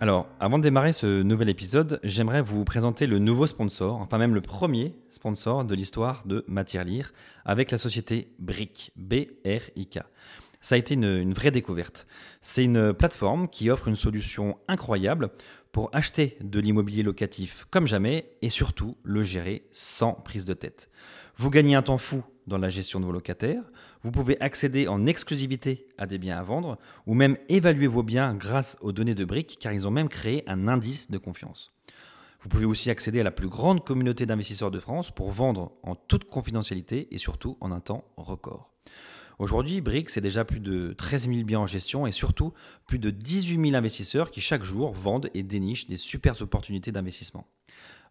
Alors, avant de démarrer ce nouvel épisode, j'aimerais vous présenter le nouveau sponsor, enfin même le premier sponsor de l'histoire de Matière Lire, avec la société BRIC, B-R-I-K. Ça a été une, une vraie découverte. C'est une plateforme qui offre une solution incroyable pour acheter de l'immobilier locatif comme jamais et surtout le gérer sans prise de tête. Vous gagnez un temps fou dans la gestion de vos locataires, vous pouvez accéder en exclusivité à des biens à vendre ou même évaluer vos biens grâce aux données de briques car ils ont même créé un indice de confiance. Vous pouvez aussi accéder à la plus grande communauté d'investisseurs de France pour vendre en toute confidentialité et surtout en un temps record. Aujourd'hui, Brick, c'est déjà plus de 13 000 biens en gestion et surtout plus de 18 000 investisseurs qui chaque jour vendent et dénichent des super opportunités d'investissement.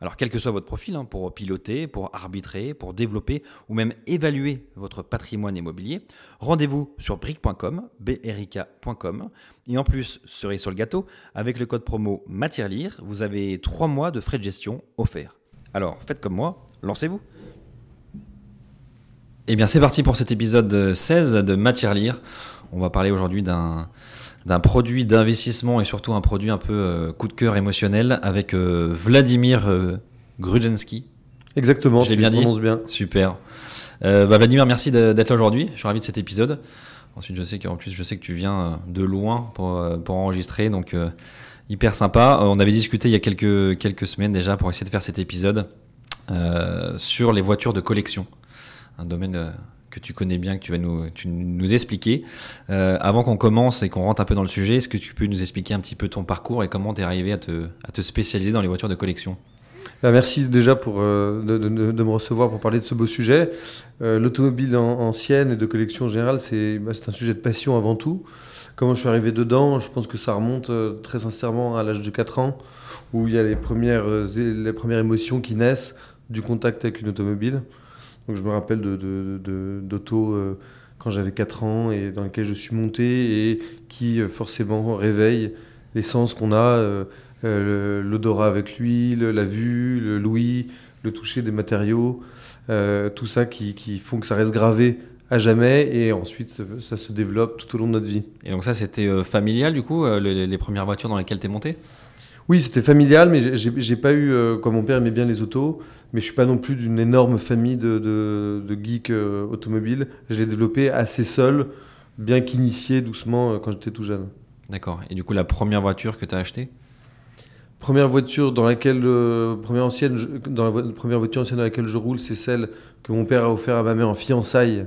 Alors, quel que soit votre profil, hein, pour piloter, pour arbitrer, pour développer ou même évaluer votre patrimoine immobilier, rendez-vous sur brick.com, brik.com. Et en plus, cerise sur le gâteau, avec le code promo MATIERLIRE, vous avez 3 mois de frais de gestion offerts. Alors, faites comme moi, lancez-vous. Eh bien, c'est parti pour cet épisode 16 de Matière Lire. On va parler aujourd'hui d'un d'un produit d'investissement et surtout un produit un peu euh, coup de cœur émotionnel avec euh, Vladimir euh, Grudzinski. Exactement, Je l'ai bien dit bien. Super. Euh, bah, Vladimir, merci d'être là aujourd'hui. Je suis ravi de cet épisode. Ensuite, je sais qu'en plus, je sais que tu viens de loin pour, pour enregistrer, donc hyper sympa. On avait discuté il y a quelques, quelques semaines déjà pour essayer de faire cet épisode sur les voitures de collection, un domaine euh, que tu connais bien, que tu vas nous, expliquer. Euh, avant qu'on commence et qu'on rentre un peu dans le sujet, est-ce que tu peux nous expliquer un petit peu ton parcours et comment tu es arrivé à te, spécialiser dans les voitures de collection? Bah, merci déjà pour, euh, de, me recevoir pour parler de ce beau sujet. L'automobile en- ancienne et de collection en général, c'est bah, c'est un sujet de passion avant tout. Comment je suis arrivé dedans, je pense que ça remonte très sincèrement à l'âge de 4 ans, où il y a les premières, les premières émotions qui naissent du contact avec une automobile. Donc je me rappelle d'auto euh, quand j'avais 4 ans et dans lesquelles je suis monté et qui euh, forcément réveillent l'essence qu'on a, euh, l'odorat avec l'huile, la vue, le l'ouïe, le toucher des matériaux, tout ça qui, qui font que ça reste gravé à jamais et ensuite ça se développe tout au long de notre vie. Et donc ça, c'était familial du coup, les, les premières voitures dans lesquelles tu es monté? Oui, c'était familial, mais j'ai- pas eu, euh, comme mon père aimait bien les autos, mais je suis pas non plus d'une énorme famille de, de, de geeks euh, automobiles. Je l'ai développé assez seul, bien qu'initié doucement euh, quand j'étais tout jeune. D'accord. Et du coup, la première voiture que tu as achetée? Première voiture dans laquelle, euh, première ancienne, je- dans la vo- première voiture ancienne dans laquelle je roule, c'est celle que mon père a offert à ma mère en fiançailles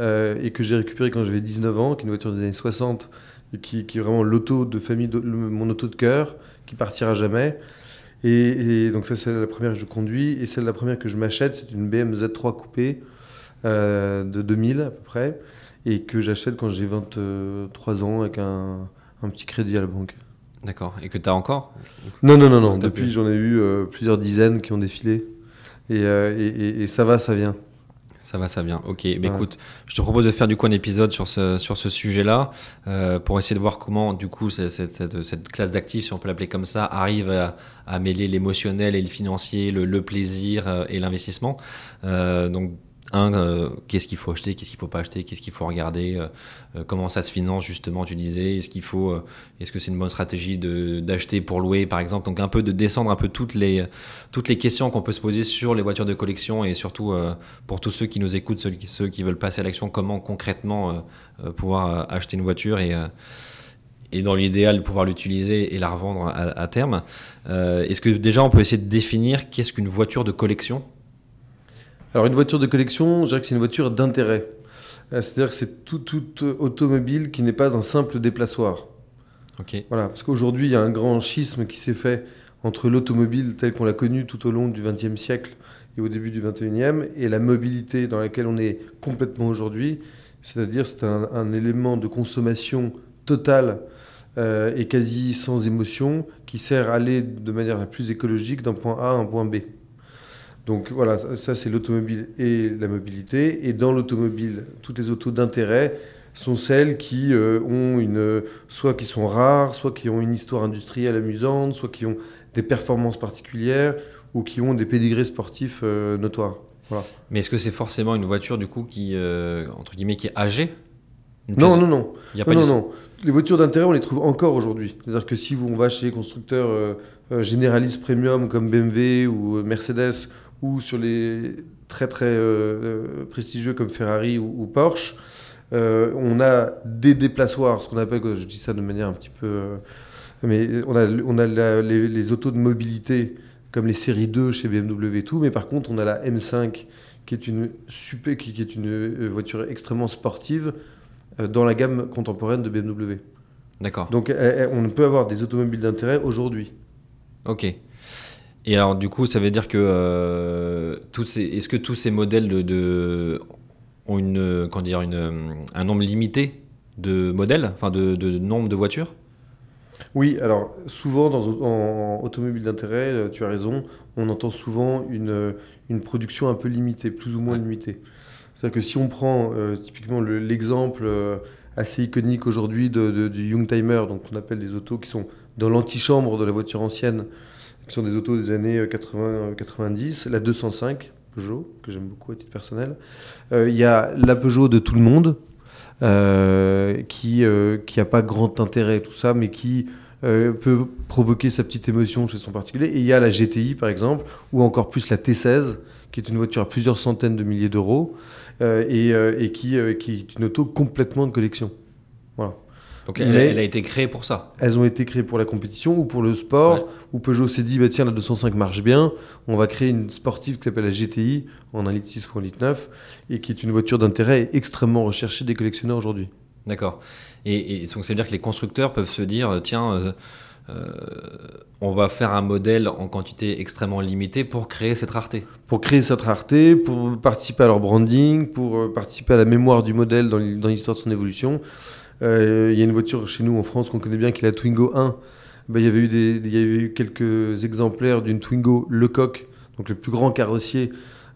euh, et que j'ai récupérée quand j'avais 19 ans, qui est une voiture des années 60 et qui, qui est vraiment l'auto de famille, de- le- mon auto de cœur, qui partira jamais. Et, et donc ça c'est la première que je conduis et celle la première que je m'achète, c'est une BM Z3 coupée euh, de 2000 à peu près et que j'achète quand j'ai 23 ans avec un, un petit crédit à la banque. D'accord. Et que tu as encore? Non, non, non, non. Depuis, j'en ai eu euh, plusieurs dizaines qui ont défilé. Et, euh, et, et- et ça va, ça vient. Ça va, ça vient. Ok, bah, Ouais. écoute, je te propose de faire du coup un épisode sur ce, sur ce sujet-là euh, pour essayer de voir comment du coup cette, cette- cette- classe d'actifs, si on peut l'appeler comme ça, arrive à, à mêler l'émotionnel et le financier, le, le plaisir euh, et l'investissement. Euh, donc, un, euh, qu'est-ce qu'il faut acheter, qu'est-ce qu'il faut pas acheter, qu'est-ce qu'il faut regarder, euh, euh, comment ça se finance justement, tu disais, est-ce qu'il faut, est-ce que c'est une bonne stratégie de- d'acheter pour louer par exemple, donc un peu de descendre un peu toutes les, toutes les questions qu'on peut se poser sur les voitures de collection et surtout pour tous ceux qui nous écoutent, ceux, qui- ceux qui veulent passer à l'action, comment concrètement pouvoir acheter une voiture et, et dans l'idéal pouvoir l'utiliser et la revendre à, terme. Est-ce que déjà on peut essayer de définir qu'est-ce qu'une voiture de collection? Alors une voiture de collection, je dirais que c'est une voiture d'intérêt. Euh, C'est-à-dire que c'est tout, toute automobile qui n'est pas un simple déplaçoir. Ok. Voilà, parce qu'aujourd'hui, il y a un grand schisme qui s'est fait entre l'automobile telle qu'on l'a connue tout au long du XXe siècle et au début du XXIe, et la mobilité dans laquelle on est complètement aujourd'hui. C'est-à-dire c'est un, un élément de consommation totale euh, et quasi sans émotion qui sert à aller de manière la plus écologique d'un point A à un point B. Donc voilà, ça, ça, c'est l'automobile et la mobilité. Et dans l'automobile, toutes les autos d'intérêt sont celles qui euh, ont une, soit qui sont rares, soit qui ont une histoire industrielle amusante, soit qui ont des performances particulières ou qui ont des pédigrés sportifs euh, notoires. Voilà. Mais est-ce que c'est forcément une voiture du coup qui, euh, entre guillemets, qui est âgée? Non, non, non. Il y a pas Non, non. Les voitures d'intérêt, on les trouve encore aujourd'hui. C'est-à-dire que si on va chez les constructeurs généralistes premium comme BMW ou Mercedes, ou sur les très très euh, euh, prestigieux comme Ferrari ou, ou Porsche, euh, on a des déplaçoires, ce qu'on appelle, je dis ça de manière un petit peu... euh, mais on a, on a la- les, les autos de mobilité comme les séries 2 chez BMW et tout, mais par contre on a la M5 qui est une, super, qui, qui est une voiture extrêmement sportive dans la gamme contemporaine de BMW. D'accord. Donc on peut avoir des automobiles d'intérêt aujourd'hui. Ok. Et alors, du coup, ça veut dire que euh, toutes ces, est-ce que tous ces modèles de, de- ont une, comment dire, une, un nombre limité de modèles, enfin de, de nombre de voitures? Oui, alors souvent dans, en automobile d'intérêt, euh, tu as raison, on entend souvent une, euh, une production un peu limitée, plus ou moins Ouais. limitée. C'est-à-dire que si on prend euh, typiquement le- l'exemple euh, assez iconique aujourd'hui de, de- du Youngtimer, donc on appelle des autos qui sont dans l'antichambre de la voiture ancienne, sont des autos des années 80-90, la 205 Peugeot, que j'aime beaucoup à titre personnel. Euh, Il y a la Peugeot de tout le monde, euh, qui euh, qui a pas grand intérêt tout ça, mais qui euh, peut provoquer sa petite émotion chez son particulier. Et il y a la GTI par exemple, ou encore plus la T16, qui est une voiture à plusieurs centaines de milliers d'euros euh, et, euh, qui, euh, qui est une auto complètement de collection. Donc, elle, a été créée pour ça. Elles ont été créées pour la compétition ou pour le sport, Ouais. où Peugeot s'est dit, bah, tiens, la 205 marche bien, on va créer une sportive qui s'appelle la GTI, en 1 litre 6 ou en litre 9, et qui est une voiture d'intérêt extrêmement recherchée des collectionneurs aujourd'hui. D'accord. Et, et donc, ça veut dire que les constructeurs peuvent se dire, euh, tiens, euh, euh, on va faire un modèle en quantité extrêmement limitée pour créer cette rareté. Pour créer cette rareté, pour participer à leur branding, pour participer à la mémoire du modèle dans l'histoire de son évolution. Euh, Il y a une voiture chez nous en France qu'on connaît bien qui est la Twingo 1. Ben, il, y avait eu quelques exemplaires d'une Twingo Lecoq, donc le plus grand carrossier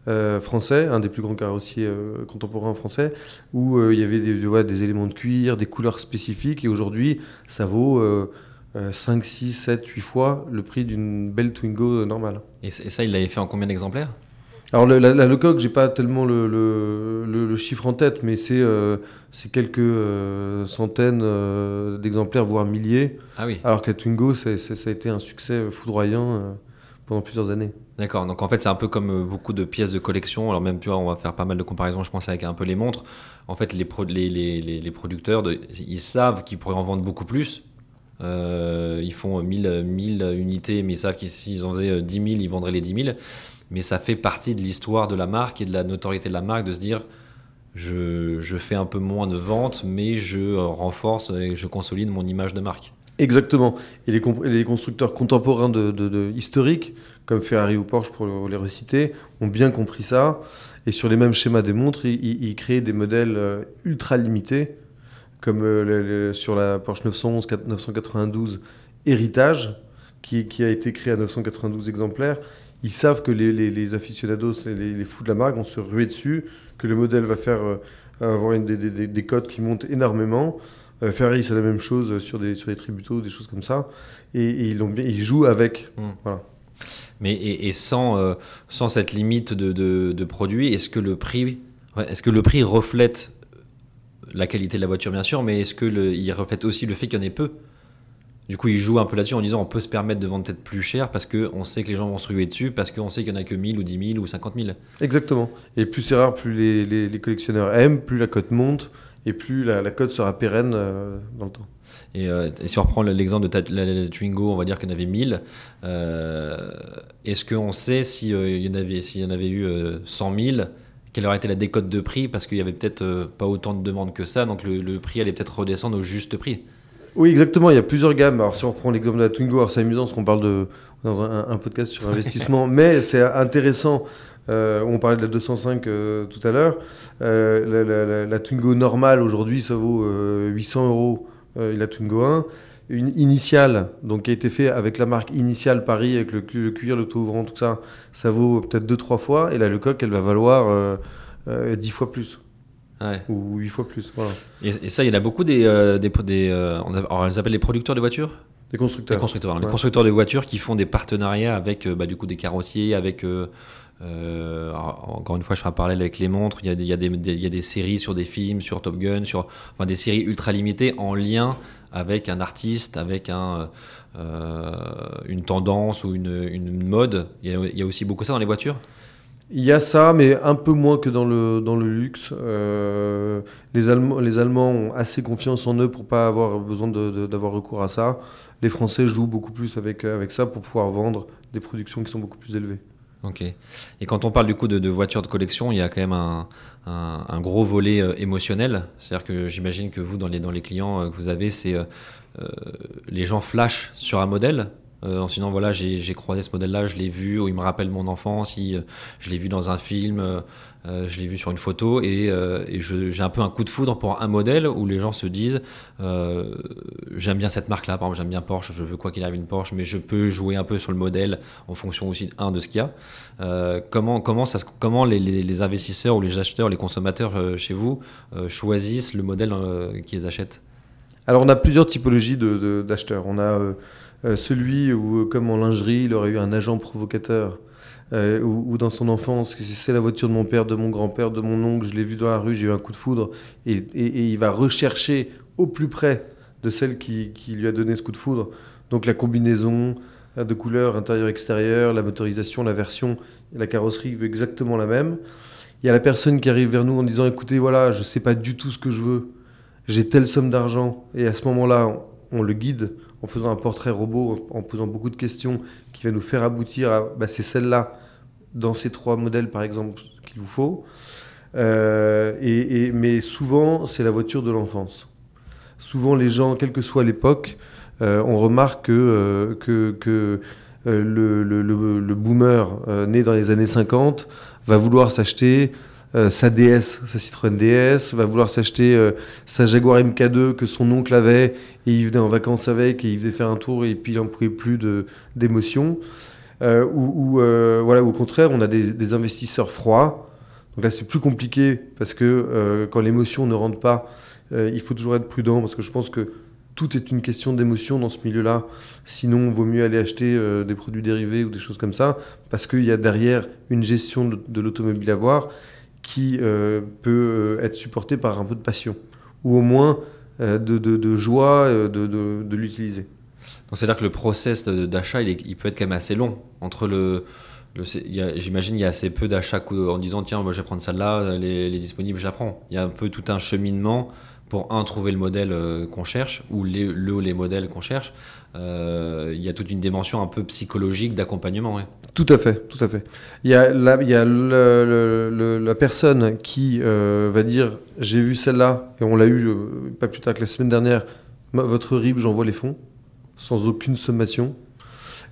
euh, français, un des plus grands carrossiers euh, contemporains français, où il y avait des, éléments de cuir, des couleurs spécifiques, et aujourd'hui, ça vaut euh, euh, 5, 6, 7, 8 fois le prix d'une belle Twingo normale. Et, et ça, il l'avait fait en combien d'exemplaires? Alors le- la, la Lecoq, j'ai pas tellement le, le- le- le chiffre en tête, mais c'est euh, quelques euh, centaines euh, d'exemplaires, voire milliers. Ah oui. Alors que la Twingo, ça a été un succès foudroyant euh, pendant plusieurs années. D'accord, donc en fait c'est un peu comme beaucoup de pièces de collection, alors même tu vois on va faire pas mal de comparaisons je pense avec un peu les montres, en fait les, pro- les, les, producteurs de- ils savent qu'ils pourraient en vendre beaucoup plus, ils font 1000, 1000 unités mais ils savent qu'ils s'ils en faisaient euh, 10 000 ils vendraient les 10 000, mais ça fait partie de l'histoire de la marque et de la notoriété de la marque de se dire je, je fais un peu moins de ventes mais je euh, renforce et je consolide mon image de marque. Exactement. Et les, les constructeurs contemporains de, historiques, comme Ferrari ou Porsche pour le- les reciter, ont bien compris ça. Et sur les mêmes schémas des montres, ils, créent des modèles euh, ultra limités, comme euh, sur la Porsche 911 4- 992 Héritage, qui, qui a été créé à 992 exemplaires. Ils savent que les, les, les aficionados, les, les fous de la marque vont se ruer dessus, que le modèle va faire euh, avoir une, des, des, des cotes qui montent énormément. Euh, Ferrari, c'est la même chose sur des, sur des tributos, des choses comme ça. Et, et ils, bien- ils jouent avec. Mm. Voilà. Mais et, et sans, euh, sans cette limite de, de, de produits, est-ce que le prix, est-ce que le prix reflète la qualité de la voiture bien sûr, mais est-ce que le, il reflète aussi le fait qu'il y en ait peu? Du coup, il joue un peu là-dessus en disant on peut se permettre de vendre peut-être plus cher parce que on sait que les gens vont se ruer dessus parce qu'on sait qu'il y en a que 1000 ou 10 000 ou 50 000. Exactement. Et plus c'est rare, plus les, les- les collectionneurs aiment, plus la cote monte et plus la, la cote sera pérenne euh, dans le temps. Et, euh, et si on reprend le- l'exemple de la, la Twingo, on va dire qu'il y en avait 1000. euh, Est-ce qu'on sait s'il y, en avait- s'il y en avait eu euh, 100 000 quelle aurait été la décote de prix? Parce qu'il y avait peut-être pas autant de demandes que ça, donc le, le prix allait peut-être redescendre au juste prix. Oui, exactement. Il y a plusieurs gammes. Alors, si on reprend l'exemple de la Twingo, alors c'est amusant parce qu'on parle de, dans un, un podcast sur investissement, mais c'est intéressant. Euh, on parlait de la 205 euh, tout à l'heure. Euh, la, la- la- la Twingo normale aujourd'hui, ça vaut euh, 800 euros. la Twingo 1. Une initiale, donc qui a été fait avec la marque initiale Paris, avec le, cu- le cuir, le ouvrant, tout ça, ça vaut peut-être 2-3 fois. Et la Lecoq, elle va valoir euh, euh, 10 fois plus Ouais. ou 8 fois plus. Voilà. Et, et ça, il y en a beaucoup des. euh, des, des euh, on, a- alors, on les appelle les producteurs de voitures? Des constructeurs. constructeurs. Les constructeurs de voitures qui font des partenariats avec euh, bah, du coup des carrossiers, avec. euh, alors, encore une fois, je ferai un parallèle avec les montres. Il y, a des, il, y a des, des- il y a des séries sur des films, sur Top Gun, sur enfin, des séries ultra limitées en lien avec un artiste, avec un, euh, une tendance ou une, une mode. Il y, a, il y a aussi beaucoup ça dans les voitures. Il y a ça, mais un peu moins que dans le, dans le luxe. Euh, les, Allemands, ont assez confiance en eux pour pas avoir besoin d'avoir recours à ça. Les Français jouent beaucoup plus avec, avec ça pour pouvoir vendre des productions qui sont beaucoup plus élevées. Ok. Et quand on parle du coup de, voitures de collection, il y a quand même un, un- gros volet euh, émotionnel. C'est-à-dire que j'imagine que vous, dans les, dans les clients euh, que vous avez, c'est les gens flashent sur un modèle. Euh, en se disant voilà j'ai croisé ce modèle-là, je l'ai vu, il me rappelle mon enfance, je l'ai vu dans un film, euh, euh, je l'ai vu sur une photo, et, euh, j'ai un peu un coup de foudre pour un modèle où les gens se disent j'aime bien cette marque-là, par exemple j'aime bien Porsche, je veux quoi qu'il arrive une Porsche, mais je peux jouer un peu sur le modèle en fonction aussi de ce qu'il y a. Comment, comment, comment les, investisseurs ou les acheteurs, les consommateurs chez vous choisissent le modèle qu'ils achètent? Alors on a plusieurs typologies d'acheteurs. on a celui où, euh, comme en lingerie, il aurait eu un agent provocateur. euh, ou, dans son enfance, c'est la voiture de mon père, de mon grand-père, de mon oncle, je l'ai vu dans la rue, j'ai eu un coup de foudre, et, il va rechercher au plus près de celle qui, lui a donné ce coup de foudre. Donc la combinaison euh, de couleurs intérieur-extérieur, la motorisation, la version, la carrosserie veut exactement la même. Il y a la personne qui arrive vers nous en disant écoutez, voilà, je sais pas du tout ce que je veux, j'ai telle somme d'argent, et à ce moment-là, on le guide en faisant un portrait robot, en, posant beaucoup de questions qui va nous faire aboutir à bah, c'est celle-là, dans ces trois modèles par exemple, qu'il vous faut. Euh, mais souvent, c'est la voiture de l'enfance. Souvent, les gens, quelle que soit l'époque, euh, on remarque que, euh, le, boomer né dans les années 50 va vouloir s'acheter euh, sa DS, sa Citroën DS, va vouloir s'acheter euh, sa Jaguar MK2 que son oncle avait et il venait en vacances avec et il faisait faire un tour et puis il n'en pouvait plus d'émotion. Euh, ou voilà, au contraire, on a des, des investisseurs froids. Donc là, c'est plus compliqué parce que quand l'émotion ne rentre pas, il faut toujours être prudent parce que je pense que tout est une question d'émotion dans ce milieu-là. Sinon, il vaut mieux aller acheter des produits dérivés ou des choses comme ça parce qu'il y a derrière une gestion de l'automobile à voir qui euh, peut euh, être supportée par un peu de passion ou au moins euh, de, de- joie de, de- l'utiliser. Donc c'est-à-dire que le process d'achat, il, peut être quand même assez long. Entre le, j'imagine il y a assez peu d'achats en disant tiens, moi je vais prendre celle-là, elle est, disponible, je la prends. Il y a un peu tout un cheminement pour un trouver le modèle qu'on cherche ou les, le ou les modèles qu'on cherche. Il y a toute une dimension un peu psychologique d'accompagnement. Tout à fait, tout à fait. Il y a la, la personne qui euh, va dire j'ai vu celle-là et on l'a eu euh, pas plus tard que la semaine dernière. Votre RIB, j'envoie les fonds sans aucune sommation.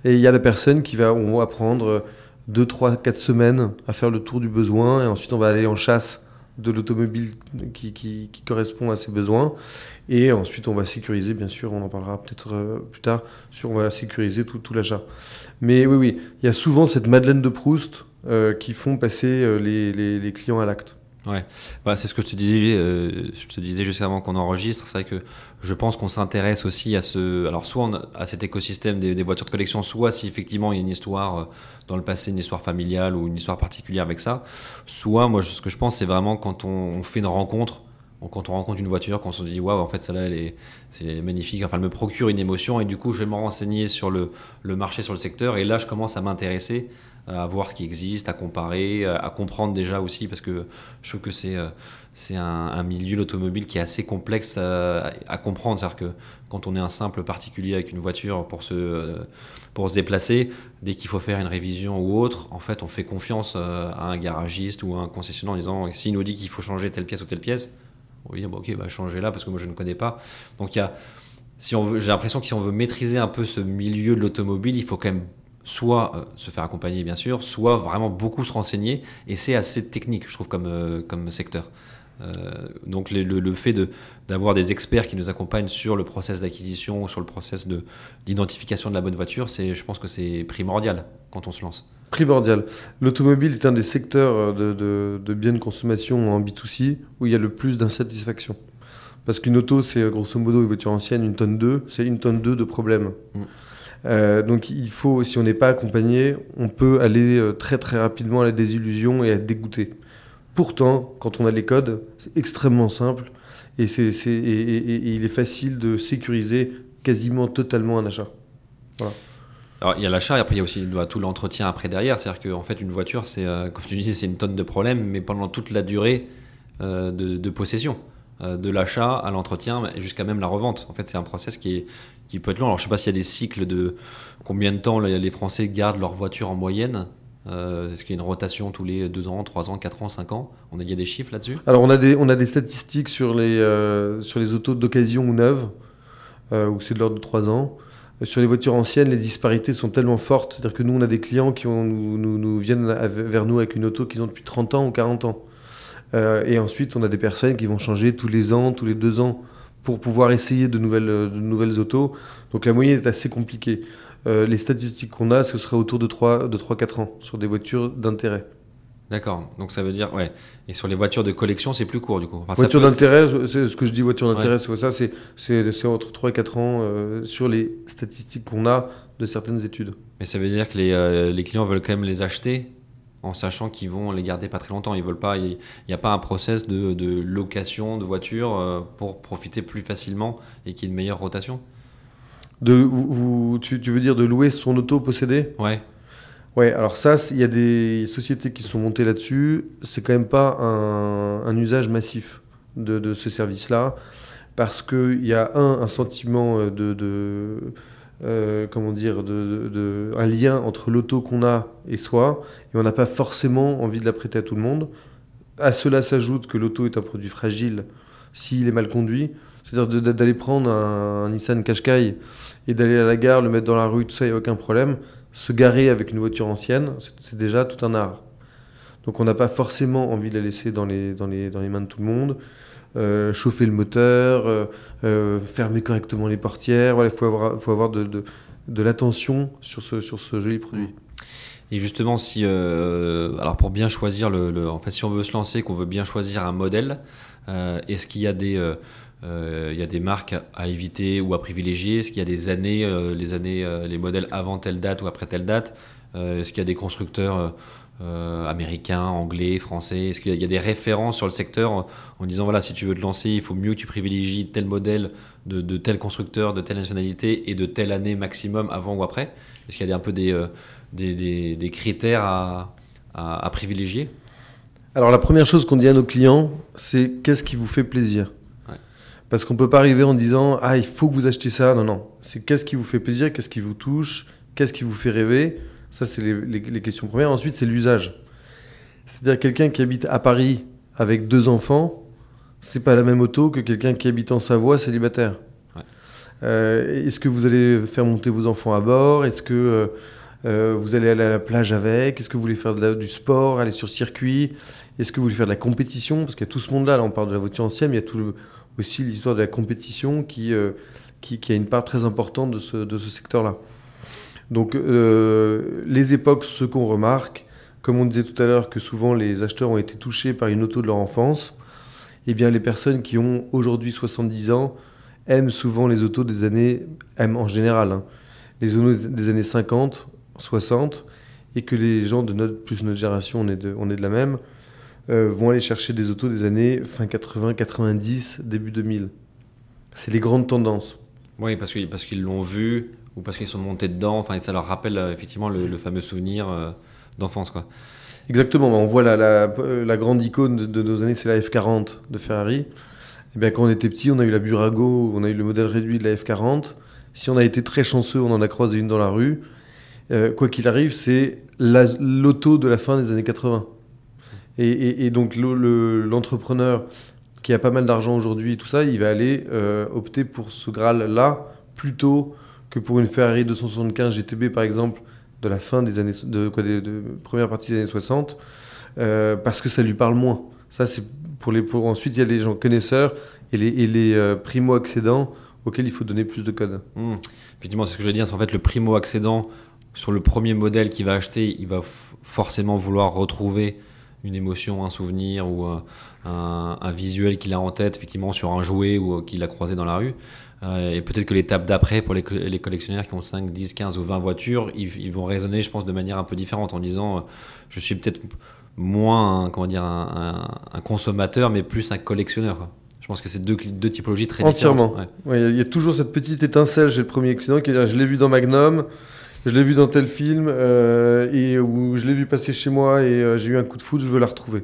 Et il y a la personne qui va, on va prendre 2, 3, 4 semaines à faire le tour du besoin et ensuite on va aller en chasse de l'automobile qui, qui- correspond à ses besoins. Et ensuite, on va sécuriser, bien sûr, on en parlera peut-être euh, plus tard, sur on va sécuriser tout, l'achat. Mais oui, oui, il y a souvent cette Madeleine de Proust euh, qui font passer euh, les- les clients à l'acte. Bah, c'est ce que je te disais, euh, je te disais juste avant qu'on enregistre. C'est vrai que je pense qu'on s'intéresse aussi à ce, alors soit à cet écosystème des, voitures de collection, soit si effectivement il y a une histoire euh, dans le passé, une histoire familiale ou une histoire particulière avec ça, soit moi ce que je pense c'est vraiment quand on, fait une rencontre, on- quand on rencontre une voiture, quand on se dit waouh en fait celle-là elle est, magnifique, enfin elle me procure une émotion et du coup je vais me renseigner sur le, marché, sur le secteur et là je commence à m'intéresser à voir ce qui existe, à comparer, euh, à comprendre déjà aussi parce que je trouve que c'est euh, c'est un, un milieu, l'automobile, qui est assez complexe à, comprendre. C'est-à-dire que quand on est un simple particulier avec une voiture pour se, euh, pour se déplacer, dès qu'il faut faire une révision ou autre, en fait, on fait confiance euh, à un garagiste ou à un concessionnaire en disant s'il nous dit qu'il faut changer telle pièce ou telle pièce, on va dire ok, bah, changez là parce que moi je ne connais pas. Donc il y a, si on j'ai l'impression que si on veut maîtriser un peu ce milieu de l'automobile, il faut quand même soit euh, se faire accompagner bien sûr, soit vraiment beaucoup se renseigner et c'est assez technique je trouve comme, euh, comme secteur. Euh, donc le, le- le fait de- d'avoir des experts qui nous accompagnent sur le process d'acquisition, sur le process de- d'identification de, la bonne voiture, c'est, je pense que c'est primordial quand on se lance. Primordial. L'automobile est un des secteurs de, de- biens de consommation en B2C où il y a le plus d'insatisfaction. Parce qu'une auto, c'est grosso modo une voiture ancienne, une tonne 2, c'est une tonne 2 de problèmes. Mm. Euh, donc il faut, si on n'est pas accompagné, on peut aller euh, très très rapidement à la désillusion et à être dégoûté. Pourtant, quand on a les codes, c'est extrêmement simple et, c'est, il est facile de sécuriser quasiment totalement un achat. Alors il y a l'achat et après il y a aussi bah, tout l'entretien après derrière. C'est-à-dire qu'en fait une voiture, c'est, euh, comme tu disais, c'est une tonne de problèmes, mais pendant toute la durée de possession. Euh, de l'achat à l'entretien jusqu'à même la revente. En fait, c'est un process qui, est, qui peut être long. Alors, je sais pas s'il y a des cycles de combien de temps les Français gardent leur voiture en moyenne. Euh, Est-ce qu'il y a une rotation tous les 2 ans, 3 ans, 4 ans, 5 ans? On a, il y a des chiffres là-dessus? Alors on a des, on a des statistiques sur les, euh, sur les autos d'occasion ou neuves, où c'est de l'ordre de 3 ans. Sur les voitures anciennes, les disparités sont tellement fortes. C'est-à-dire que nous, on a des clients qui nous, nous- viennent vers nous avec une auto qu'ils ont depuis 30 ans ou 40 ans. Euh, et ensuite, on a des personnes qui vont changer tous les ans, tous les deux ans, pour pouvoir essayer de nouvelles, euh, de nouvelles autos. Donc la moyenne est assez compliquée. Euh, les statistiques qu'on a, ce serait autour de 3 de 3-4 ans sur des voitures d'intérêt. D'accord. Donc ça veut dire, ouais. Et sur les voitures de collection, c'est plus court du coup. Enfin, Voiture d'intérêt, c'est ce que je dis voiture Ouais. d'intérêt, c'est ça, c'est entre 3 et 4 ans euh, sur les statistiques qu'on a de certaines études. Mais ça veut dire que les, euh, les clients veulent quand même les acheter en sachant qu'ils vont les garder pas très longtemps. Ils veulent pas, il n'y a pas un process de, de location de voiture euh, pour profiter plus facilement et qu'il y ait une meilleure rotation. De, vous, tu, tu veux dire de louer son auto possédée Ouais. Ouais, alors ça, il y a des sociétés qui sont montées là-dessus. C'est quand même pas un, un usage massif de, de ce service-là, parce qu'il y a un, un sentiment euh, de, de euh, comment dire, de, un lien entre l'auto qu'on a et soi, et on n'a pas forcément envie de la prêter à tout le monde. À cela s'ajoute que l'auto est un produit fragile s'il est mal conduit. C'est-à-dire d'aller prendre un, un Nissan Qashqai et d'aller à la gare, le mettre dans la rue, tout ça, il n'y a aucun problème se garer avec une voiture ancienne, c'est- déjà tout un art. Donc on n'a pas forcément envie de la laisser dans les mains de tout le monde. Euh, chauffer le moteur, euh, euh, fermer correctement les portières. Voilà, il faut avoir, faut avoir de, de, de l'attention sur ce, sur ce joli produit. Et justement, si, alors pour bien choisir le, le- en fait, si on veut se lancer, qu'on veut bien choisir un modèle, est-ce qu'il y a des, il y a des marques à, éviter ou à privilégier? Est-ce qu'il y a des années, les années, les modèles avant telle date ou après telle date? Est-ce qu'il y a des constructeurs euh, américains, anglais, français. Est-ce qu'il y, a- il y a des références sur le secteur en, en disant voilà, si tu veux te lancer, il faut mieux que tu privilégies tel modèle de, de tel constructeur, de telle nationalité et de telle année maximum avant ou après? Est-ce qu'il y a des- un peu des, euh, des, des- des critères à, à- à privilégier? Alors la première chose qu'on dit à nos clients, c'est qu'est-ce qui vous fait plaisir? Ouais. Parce qu'on peut pas arriver en disant ah il faut que vous achetiez ça. Non non, c'est qu'est-ce qui vous fait plaisir, qu'est-ce qui vous touche, qu'est-ce qui vous fait rêver? Ça c'est les, les- les questions premières. Ensuite c'est l'usage. C'est-à-dire quelqu'un qui habite à Paris avec deux enfants, c'est pas la même auto que quelqu'un qui habite en Savoie célibataire. Ouais. Euh, Est-ce que vous allez faire monter vos enfants à bord? Est-ce que euh, Euh, vous allez aller à la plage avec? Est-ce que vous voulez faire de la- du sport, aller sur circuit? Est-ce que vous voulez faire de la compétition? Parce qu'il y a tout ce monde-là, là on parle de la voiture ancienne, mais il y a tout le- aussi l'histoire de la compétition qui, euh, qui, qui a une part très importante de ce, de ce secteur-là. Donc euh, les époques, ce qu'on remarque, comme on disait tout à l'heure que souvent les acheteurs ont été touchés par une auto de leur enfance, eh bien les personnes qui ont aujourd'hui 70 ans aiment souvent les autos des années, aiment en général, hein, les autos des années 50, 60, et que les gens de notre, plus notre génération, on est de, on est de la même, euh, vont aller chercher des autos des années fin 80, 90, début 2000. C'est les grandes tendances. Oui, parce qu'ils parce qu'ils l'ont vu ou parce qu'ils sont montés dedans. Enfin, et ça leur rappelle euh, effectivement le, fameux souvenir euh, d'enfance, quoi. Exactement, on voit la, grande icône de, nos années, c'est la F40 de Ferrari. Et bien, quand on était petit, on a eu la Burago, on a eu le modèle réduit de la F40. Si on a été très chanceux, on en a croisé une dans la rue. Euh, quoi qu'il arrive, c'est la- l'auto de la fin des années 80. Et, donc le- le- l'entrepreneur qui a pas mal d'argent aujourd'hui, tout ça, il va aller opter pour ce Graal-là plutôt que pour une Ferrari 275 GTB par exemple de la fin des années de quoi première partie des années 60 euh, parce que ça lui parle moins. Ça c'est pour les pour ensuite il y a les gens connaisseurs et les, les euh, primo accédants auxquels il faut donner plus de codes. Hmm. Effectivement, c'est ce que je veux dire. C'est en fait le primo accédant sur le premier modèle qu'il va acheter, il va forcément vouloir retrouver une émotion, un souvenir ou un, un- un visuel qu'il a en tête, effectivement, sur un jouet ou euh, qu'il a croisé dans la rue. Euh, et peut-être que l'étape d'après, pour les, co- les collectionneurs qui ont 5, 10, 15 ou 20 voitures, ils, ils vont raisonner, je pense, de manière un peu différente en disant euh, je suis peut-être moins un, comment dire, un, un- un consommateur, mais plus un collectionneur. quoi. Je pense que c'est deux, typologies très Entièrement. différentes. Ouais, Il y a- il y, a toujours cette petite étincelle chez le premier accident qui est je l'ai vu dans Magnum, je l'ai vu dans tel film, euh, et où je l'ai vu passer chez moi et euh, j'ai eu un coup de foot, je veux la retrouver.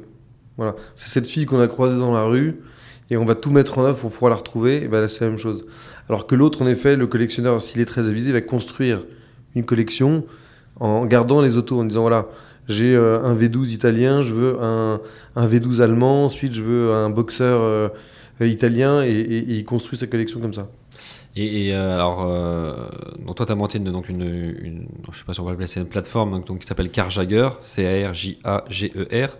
Voilà. C'est cette fille qu'on a croisée dans la rue et on va tout mettre en œuvre pour pouvoir la retrouver, et ben là c'est la même chose. Alors que l'autre, en effet, le collectionneur, s'il est très avisé, va construire une collection en gardant les autos, en disant voilà, j'ai euh, un V12 italien, je veux un, un V12 allemand, ensuite je veux un boxeur euh, italien, et, il construit sa collection comme ça. Et, euh, alors, toi, tu as monté une, donc une, je sais pas si on va une plateforme qui s'appelle Carjagger, C-A-R-J-A-G-E-R.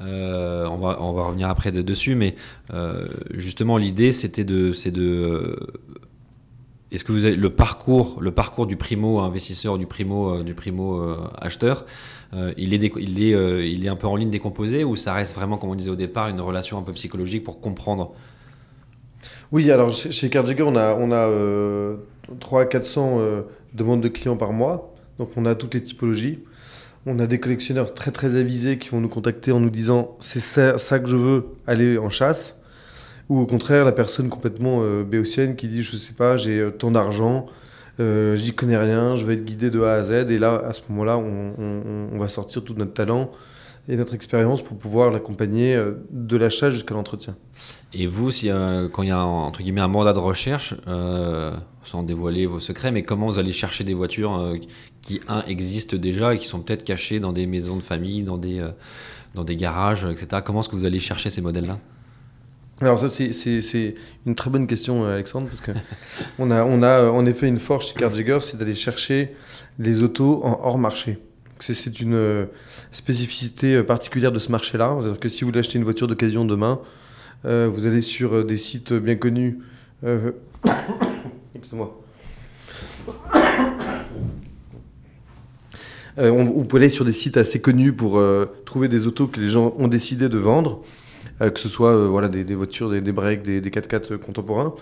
Euh, on, va, on va revenir après de- dessus, mais euh, justement, l'idée, c'était de. c'est de euh, est-ce que vous avez le parcours, le parcours du primo investisseur, du primo, du primo acheteur, il, est il, est, il est un peu en ligne décomposé ou ça reste vraiment, comme on disait au départ, une relation un peu psychologique pour comprendre? Oui, alors chez, Carjagger, on a, on a euh, 300 à 400 euh, demandes de clients par mois. Donc on a toutes les typologies. On a des collectionneurs très très avisés qui vont nous contacter en nous disant c'est ça, que je veux aller en chasse. Ou au contraire, la personne complètement euh, béotienne qui dit je sais pas, j'ai euh, tant d'argent, euh, j'y connais rien, je vais être guidé de A à Z. Et là, à ce moment-là, on- on va sortir tout notre talent et notre expérience pour pouvoir l'accompagner euh, de l'achat jusqu'à l'entretien. Et vous, si, euh, quand il y a un, entre guillemets un mandat de recherche, euh, sans dévoiler vos secrets, mais comment vous allez chercher des voitures euh, qui, un, existent déjà et qui sont peut-être cachées dans des maisons de famille, dans des, dans des garages, etc. Comment est-ce que vous allez chercher ces modèles-là? Alors ça c'est- une très bonne question Alexandre parce que on a on a en effet une force chez Carjagger c'est d'aller chercher les autos en hors marché. C'est c'est une spécificité euh, particulière de ce marché-là. C'est-à-dire que si vous voulez acheter une voiture d'occasion demain, euh, vous allez sur euh, des sites bien connus. Euh... Excusez-moi. Euh, on, vous pouvez aller sur des sites assez connus pour trouver des autos que les gens ont décidé de vendre, que ce soit voilà, des, des voitures, des, des breaks, des, des 4x4 contemporains.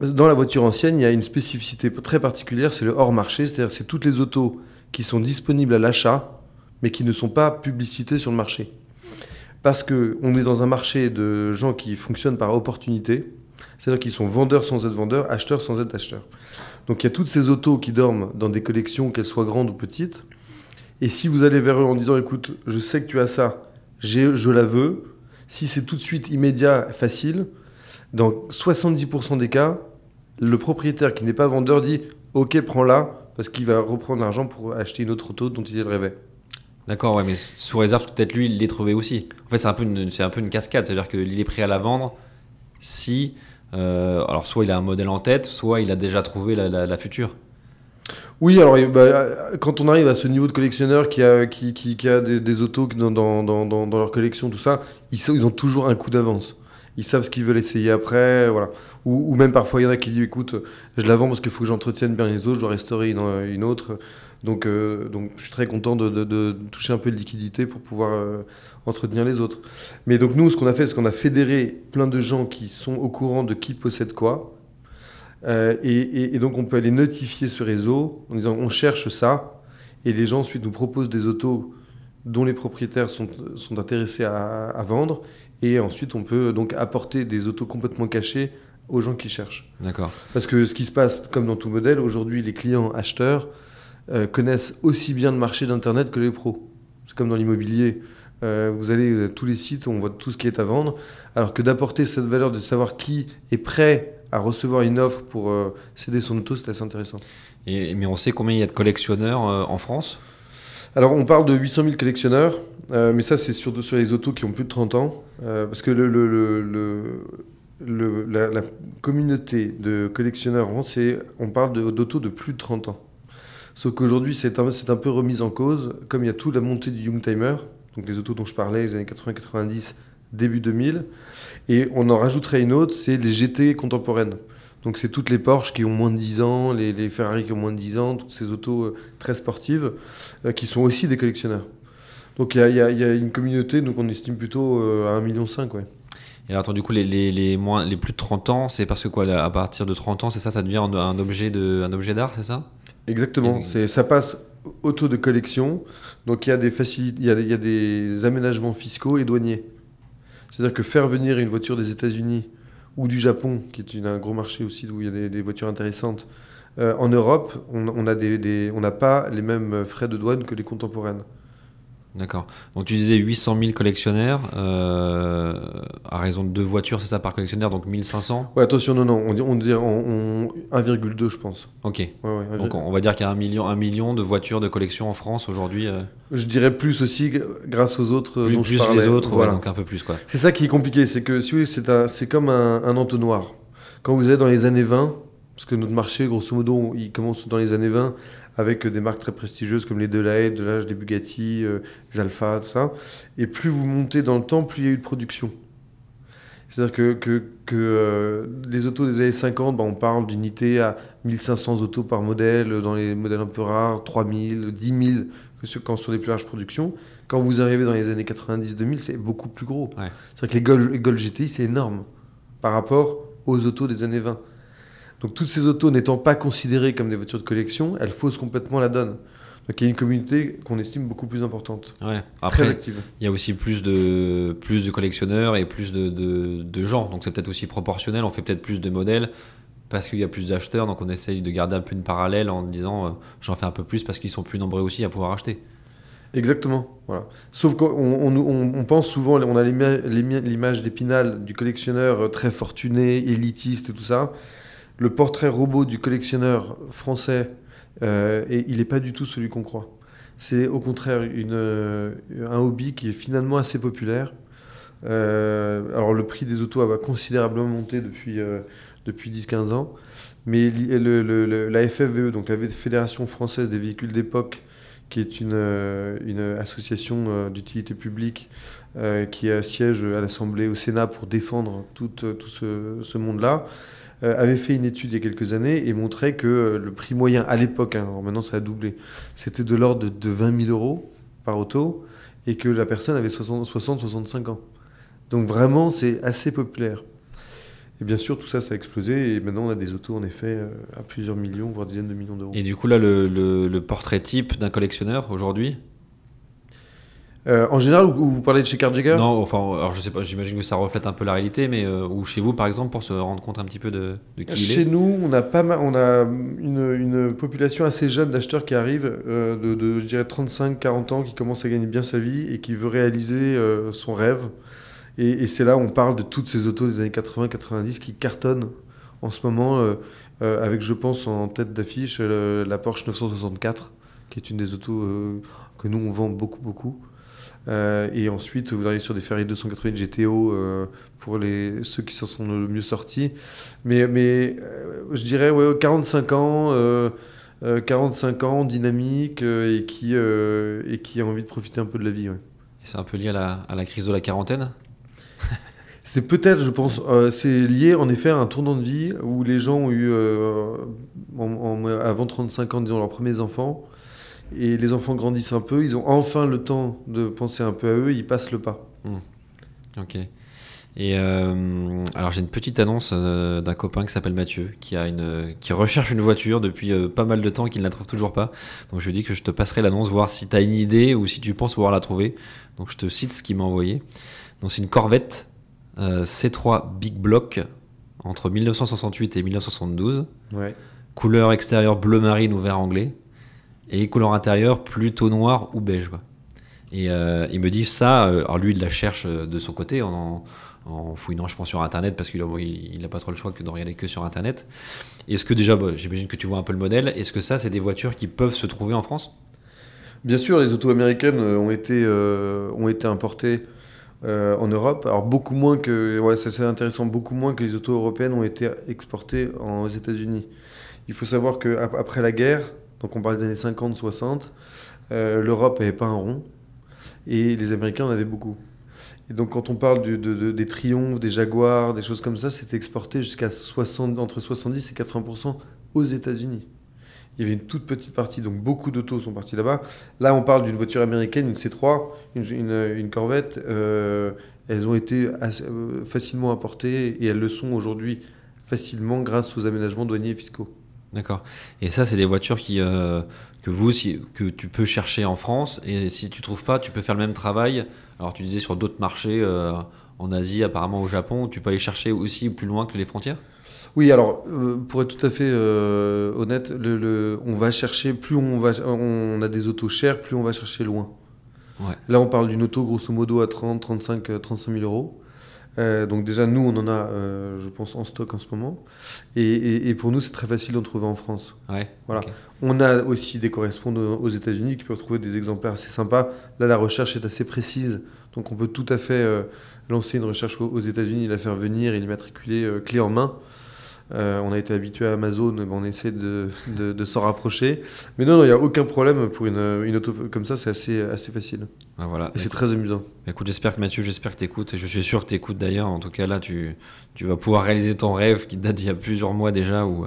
Dans la voiture ancienne, il y a une spécificité très particulière, c'est le hors marché, c'est-à-dire c'est toutes les autos qui sont disponibles à l'achat, mais qui ne sont pas publicitées sur le marché. Parce qu'on est dans un marché de gens qui fonctionnent par opportunité, c'est-à-dire qu'ils sont vendeurs sans être vendeurs, acheteurs sans être acheteurs. Donc il y a toutes ces autos qui dorment dans des collections, qu'elles soient grandes ou petites. Et si vous allez vers eux en disant, écoute, je sais que tu as ça, je la veux, si c'est tout de suite immédiat, facile, dans 70% des cas, le propriétaire qui n'est pas vendeur dit, ok, prends-la, parce qu'il va reprendre l'argent pour acheter une autre auto dont il rêvait. D'accord, ouais, mais sous réserve peut-être lui, il l'ait trouvé aussi. En fait, c'est un, peu une- c'est un peu une cascade, c'est-à-dire qu'il est prêt à la vendre si. euh, alors, soit il a un modèle en tête, soit il a déjà trouvé la, future. Oui, alors bah, quand on arrive à ce niveau de collectionneur qui a, qui, qui, a des, des autos dans, dans, dans, leur collection, tout ça, ils, ils ont toujours un coup d'avance. Ils savent ce qu'ils veulent essayer après, voilà. Ou, même parfois, il y en a qui disent, écoute, je la vends parce qu'il faut que j'entretienne bien les autres, je dois restaurer une, autre. Donc, euh, donc, je suis très content de, toucher un peu de liquidité pour pouvoir euh, entretenir les autres. Mais donc, nous, ce qu'on a fait, c'est qu'on a fédéré plein de gens qui sont au courant de qui possède quoi. Euh, et donc, on peut aller notifier ce réseau en disant on cherche ça. Et les gens ensuite nous proposent des autos dont les propriétaires sont, sont intéressés à, à vendre. Et ensuite, on peut donc apporter des autos complètement cachées aux gens qui cherchent. D'accord. Parce que ce qui se passe, comme dans tout modèle, aujourd'hui, les clients acheteurs euh, connaissent aussi bien le marché d'Internet que les pros. C'est comme dans l'immobilier. Euh, vous allez vous tous les sites, on voit tout ce qui est à vendre. Alors que d'apporter cette valeur de savoir qui est prêt à recevoir une offre pour euh, céder son auto, c'est assez intéressant. Et, mais on sait combien il y a de collectionneurs en France? Alors, on parle de 800 000 collectionneurs, euh, mais ça, c'est surtout sur les autos qui ont plus de 30 ans. euh, parce que le, le- le- la, communauté de collectionneurs, on parle de- d'autos de, plus de 30 ans. Sauf qu'aujourd'hui, c'est un, peu remis en cause, comme il y a toute la montée du Youngtimer, donc les autos dont je parlais, les années 80-90, début 2000. Et on en rajouterait une autre, c'est les GT contemporaines. Donc c'est toutes les Porsche qui ont moins de 10 ans, les, les Ferrari qui ont moins de 10 ans, toutes ces autos euh, très sportives euh, qui sont aussi des collectionneurs. Donc il y a, une communauté, donc on estime plutôt euh, à 1,5 million. Et alors, attends, du coup, les, les, les, moins, les plus de 30 ans, c'est parce que quoi, à partir de 30 ans, c'est ça, ça devient un, un objet de- un objet d'art, c'est ça? Exactement, c'est, ça passe auto de collection, donc il y, a des il, y a, des- il y a des aménagements fiscaux et douaniers. C'est-à-dire que faire venir une voiture des États-Unis ou du Japon, qui est une- un gros marché aussi où il y a des, des voitures intéressantes, euh, en Europe, on on a des- des- on n'a pas les mêmes frais de douane que les contemporaines. D'accord. Donc, tu disais 800 000 collectionneurs, euh, à raison de deux voitures, c'est ça, par collectionneur, donc 1500 Ouais, attention, non, non, on dit, on dit on- on- 1,2 je pense. Ok. Ouais, ouais, Donc, on va dire qu'il y a un million, un million de voitures de collection en France aujourd'hui. euh, Je dirais plus aussi grâce aux autres plus dont plus je parlais. les autres, ouais, Voilà. donc un peu plus, quoi. C'est ça qui est compliqué, c'est que si vous voulez, c'est un- c'est comme un, un entonnoir. Quand vous êtes dans les années 20, parce que notre marché, grosso modo, il commence dans les années 20 avec des marques très prestigieuses comme les Delahaye, Delage, des Bugatti, euh, les Alpha, tout ça. Et plus vous montez dans le temps, plus il y a eu de production. C'est-à-dire que, que, que, euh, les autos des années 50, bah, on parle d'unités à 1500 autos par modèle, dans les modèles un peu rares, 3000, 10 000, que sur- quand sur les plus larges productions. Quand vous arrivez dans les années 90-2000, c'est beaucoup plus gros. Ouais. C'est-à-dire que les Golf, les Golf GTI, c'est énorme par rapport aux autos des années 20. Donc toutes ces autos n'étant pas considérées comme des voitures de collection, elles faussent complètement la donne. Donc il y a une communauté qu'on estime beaucoup plus importante, Ouais. très Après, active. il y a aussi plus de, plus de collectionneurs et plus de, de, de gens. Donc c'est peut-être aussi proportionnel. On fait peut-être plus de modèles parce qu'il y a plus d'acheteurs. Donc on essaye de garder un peu une parallèle en disant euh, j'en fais un peu plus parce qu'ils sont plus nombreux aussi à pouvoir acheter. Exactement. Voilà. Sauf qu'on on, pense souvent, on a l'ima- l'ima- l'image d'Épinal du collectionneur euh, très fortuné, élitiste et tout ça. Le portrait robot du collectionneur français, euh, il n'est pas du tout celui qu'on croit. C'est au contraire euh, un hobby qui est finalement assez populaire. Euh, alors le prix des autos a considérablement monté depuis, depuis 10-15 ans, mais la FFVE, donc la Fédération française des véhicules d'époque, qui est une, association d'utilité publique qui siège à l'Assemblée, au Sénat pour défendre tout, ce, monde-là, avait fait une étude il y a quelques années et montrait que euh, le prix moyen à l'époque, hein, maintenant ça a doublé, c'était de l'ordre de, de 20 000 euros par auto et que la personne avait 60-65 ans. Donc vraiment, c'est assez populaire. Et bien sûr, tout ça, ça a explosé et maintenant on a des autos en effet euh, à plusieurs millions, voire dizaines de millions d'euros. Et du coup là le portrait type d'un collectionneur aujourd'hui? Euh, en général, ou- ou vous parlez de chez Carjagger Non, enfin alors je sais pas. J'imagine que ça reflète un peu la réalité, mais euh, ou chez vous par exemple pour se rendre compte un petit peu de, de qui il Chez est. nous, on a, pas mal, on a une, une population assez jeune d'acheteurs qui arrivent, euh, de, de, je dirais 35-40 ans, qui commence à gagner bien sa vie et qui veut réaliser euh, son rêve. Et, et c'est là où on parle de toutes ces autos des années 80-90 qui cartonnent en ce moment, avec, je pense, en tête d'affiche, la Porsche 964, qui est une des autos que nous, on vend beaucoup, beaucoup. Euh, et ensuite, vous arrivez sur des Ferrari 280 GTO euh, pour les, ceux qui s'en sont le mieux sortis. Mais, mais euh, je dirais, ouais, 45 ans, euh, euh, 45 ans, dynamique et, qui, et qui a envie de profiter un peu de la vie. ouais. Et c'est un peu lié à la, à la crise de la quarantaine? C'est peut-être, je pense, euh, c'est lié en effet à un tournant de vie où les gens ont eu, euh, en- en- avant 35 ans, disons, leurs premiers enfants. Et les enfants grandissent un peu, ils ont enfin le temps de penser un peu à eux, ils passent le pas. Ok. Et euh, alors j'ai une petite annonce euh, d'un copain qui s'appelle Mathieu, qui a une, qui recherche une voiture depuis euh, pas mal de temps, qu'il ne la trouve toujours pas. Donc je lui dis que je te passerai l'annonce, voir si tu as une idée ou si tu penses pouvoir la trouver. Donc je te cite ce qu'il m'a envoyé. Donc c'est une Corvette euh, C3 Big Block entre 1968 et 1972. Ouais. Couleur extérieure bleu marine ou vert anglais. Et couleur intérieure plutôt noir ou beige. Quoi. Et euh, il me dit ça, euh, alors lui il la cherche euh, de son côté en, en fouillant je pense sur internet parce qu'il n'a pas trop le choix que de regarder que sur internet. Est-ce que déjà, j'imagine que tu vois un peu le modèle, est-ce que ça c'est des voitures qui peuvent se trouver en France? Bien sûr, les autos américaines ont été, ont été importées en Europe. Alors beaucoup moins que, ouais, c'est intéressant, beaucoup moins que les autos européennes ont été exportées aux États-Unis. Il faut savoir qu'après la guerre, donc on parle des années 50-60, euh, l'Europe n'avait pas un rond et les Américains en avaient beaucoup. Et donc quand on parle des triomphes, des jaguars, des choses comme ça, c'était exporté jusqu'à 60, entre 70 et 80% aux États-Unis. Il y avait une toute petite partie, donc beaucoup d'autos sont partis là-bas. Là, on parle d'une voiture américaine, une C3, une, Corvette. euh, elles ont été euh, facilement importées et elles le sont aujourd'hui facilement grâce aux aménagements douaniers et fiscaux. D'accord. Et ça c'est des voitures qui, euh, que vous, si, que tu peux chercher en France et si tu trouves pas, tu peux faire le même travail. Alors tu disais sur d'autres marchés, euh, en Asie, apparemment au Japon, tu peux aller chercher aussi plus loin que les frontières? Oui, alors euh, pour être tout à fait honnête, le, le- on va chercher, plus on, va, on a des autos chères, plus on va chercher loin. Ouais. Là, on parle d'une auto grosso modo à 30, 35, euh, 35 000 euros. Euh, donc déjà, nous, on en a, euh, je pense, en stock en ce moment. Et, et- et pour nous, c'est très facile d'en trouver en France. Ouais. Voilà. On a aussi des correspondants aux États-Unis qui peuvent trouver des exemplaires assez sympas. Là, la recherche est assez précise, donc on peut tout à fait euh, lancer une recherche aux États-Unis, la faire venir et l'immatriculer clé en main. Euh, on a été habitué à Amazon, on essaie de, de- de s'en rapprocher. Mais non, non, il n'y a aucun problème pour une, une auto comme ça, c'est assez, assez facile. Ah, voilà. Et c'est très amusant. Écoute, j'espère que Mathieu, j'espère que tu écoutes, et je suis sûr que tu écoutes d'ailleurs. En tout cas, là, tu, tu vas pouvoir réaliser ton rêve qui date d'il y a plusieurs mois déjà, où,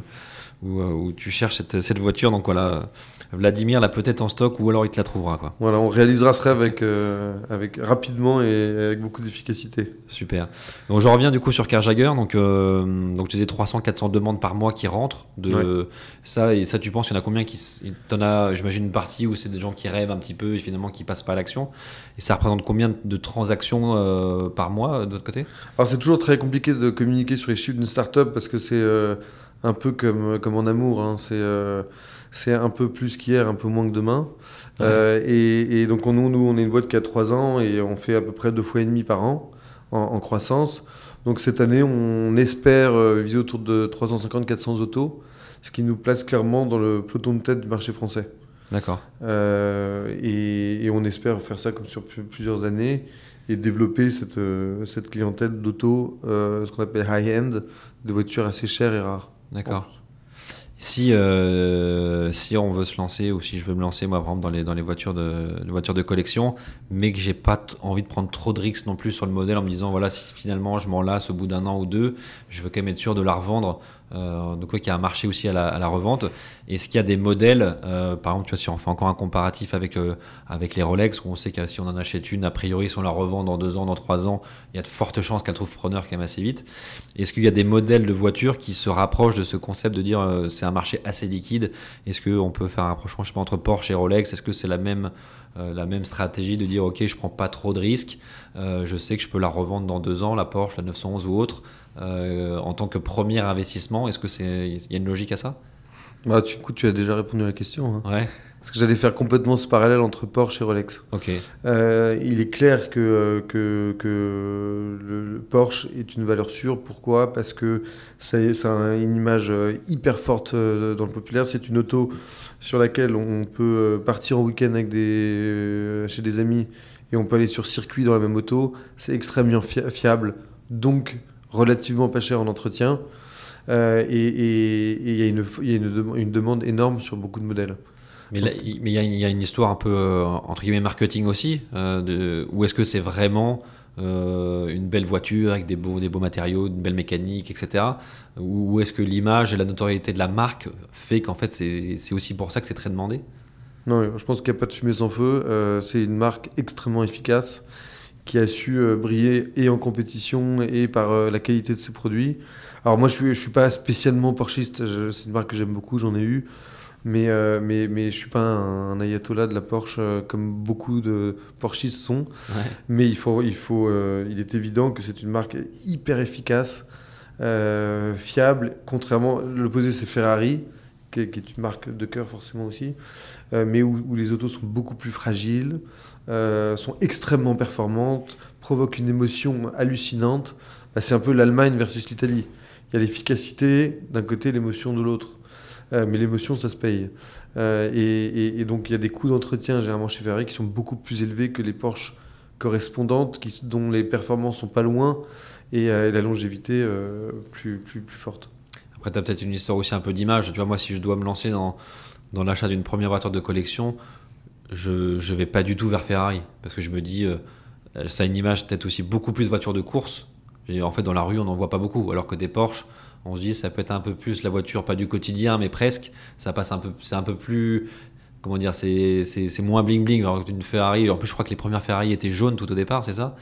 où, euh, où tu cherches cette, cette voiture. Donc voilà, Vladimir l'a peut-être en stock, ou alors il te la trouvera. Quoi. Voilà, on réalisera ce rêve avec, euh, avec, rapidement et avec beaucoup d'efficacité. Super. Donc je reviens du coup sur Carjagger. Donc, euh, donc tu disais 300-400 demandes par mois qui rentrent. De ça, et ça, tu penses, il y en a combien qui. T'en as, j'imagine, une partie où c'est des gens qui rêvent un petit peu et finalement qui passent pas à l'action. Et ça représente combien de transactions euh, par mois de votre côté? Alors c'est toujours très compliqué de communiquer sur les chiffres d'une start-up parce que c'est un peu comme, comme en amour. hein. C'est euh, c'est un peu plus qu'hier, un peu moins que demain. Ouais. Euh, et, et donc on, nous, nous, on est une boîte qui a 3 ans et on fait à peu près deux fois et demi par an en, en croissance. Donc cette année, on espère euh, viser autour de 350-400 autos, ce qui nous place clairement dans le peloton de tête du marché français. D'accord. Euh, et, et on espère faire ça comme sur plusieurs années et développer cette, cette clientèle d'auto, ce qu'on appelle high-end, des voitures assez chères et rares. D'accord. Si, euh, si on veut se lancer, ou si je veux me lancer, moi, par exemple, dans les, voitures, de, voitures de collection, mais que j'ai pas envie de prendre trop de risques non plus sur le modèle en me disant, voilà, si finalement je m'en lasse au bout d'un an ou deux, je veux quand même être sûr de la revendre. Euh, donc, qu'il y a un marché aussi à la, à la revente. Est-ce qu'il y a des modèles, euh, par exemple, si on fait encore un comparatif avec, euh, avec les Rolex, où on sait que si on en achète une, a priori, si on la revend dans deux ans, dans trois ans, il y a de fortes chances qu'elle trouve preneur quand même assez vite. Est-ce qu'il y a des modèles de voitures qui se rapprochent de ce concept de dire euh, c'est un marché assez liquide? Est-ce qu'on peut faire un rapprochement je sais pas, entre Porsche et Rolex? Est-ce que c'est la même, stratégie de dire ok, je prends pas trop de risques, je sais que je peux la revendre dans deux ans, la Porsche, la 911 ou autre, en tant que premier investissement Est-ce que c'est il y a une logique à ça? Bah, tu, écoute, tu as déjà répondu à la question. hein. Ouais, Parce que j'allais faire complètement ce parallèle entre Porsche et Rolex. ok, Euh, il est clair que, euh, que, que le, Porsche est une valeur sûre. Pourquoi? Parce que a une image euh, hyper forte euh, dans le populaire. C'est une auto sur laquelle on peut euh, partir en week-end avec des, euh, chez des amis et on peut aller sur circuit dans la même auto. C'est extrêmement fia- fiable, donc relativement pas cher en entretien. Euh, et il y a, une, il y a une, dem- une demande énorme sur beaucoup de modèles. Mais il y, a- il y a une histoire un peu, euh, entre guillemets, marketing aussi. euh, de, ou est-ce que c'est vraiment euh, une belle voiture avec des beaux, des beaux matériaux, une belle mécanique, etc. Ou, ou est-ce que l'image et la notoriété de la marque fait qu'en fait, c'est aussi pour ça que c'est très demandé? Non, je pense qu'il n'y a pas de fumée sans feu. C'est une marque extrêmement efficace qui a su euh, briller et en compétition et par euh, la qualité de ses produits. Alors moi, je suis, je suis pas spécialement Porschiste. Je- C'est une marque que j'aime beaucoup, j'en ai eu. Mais, euh, mais, mais je suis pas un, un ayatollah de la Porsche comme beaucoup de Porschistes sont. Mais il, faut, il, faut, euh, il est évident que c'est une marque hyper efficace, euh, fiable. Contrairement, l'opposé c'est Ferrari, qui est, qui est une marque de cœur forcément aussi, mais où, où les autos sont beaucoup plus fragiles, euh, sont extrêmement performantes, provoquent une émotion hallucinante. Bah, c'est un peu l'Allemagne versus l'Italie. Il y a l'efficacité d'un côté, l'émotion de l'autre. Euh, mais l'émotion, ça se paye. Euh, et, donc, il y a des coûts d'entretien, généralement chez Ferrari, qui sont beaucoup plus élevés que les Porsche correspondantes, dont les performances sont pas loin et, la longévité plus, plus, plus forte. Après, tu as peut-être une histoire aussi un peu d'image. Tu vois, moi, si je dois me lancer dans l'achat d'une première voiture de collection, je ne vais pas du tout vers Ferrari. Parce que je me dis, euh, ça a une image peut-être aussi beaucoup plus de voitures de course. Et en fait, dans la rue, on n'en voit pas beaucoup. Alors que des Porsche, on se dit, ça peut être un peu plus la voiture, pas du quotidien, mais presque. Ça passe un peu, c'est un peu plus. Comment dire, c'est moins bling-bling. Alors qu'une Ferrari, en plus, je crois que les premières Ferrari étaient jaunes tout au départ, c'est ça?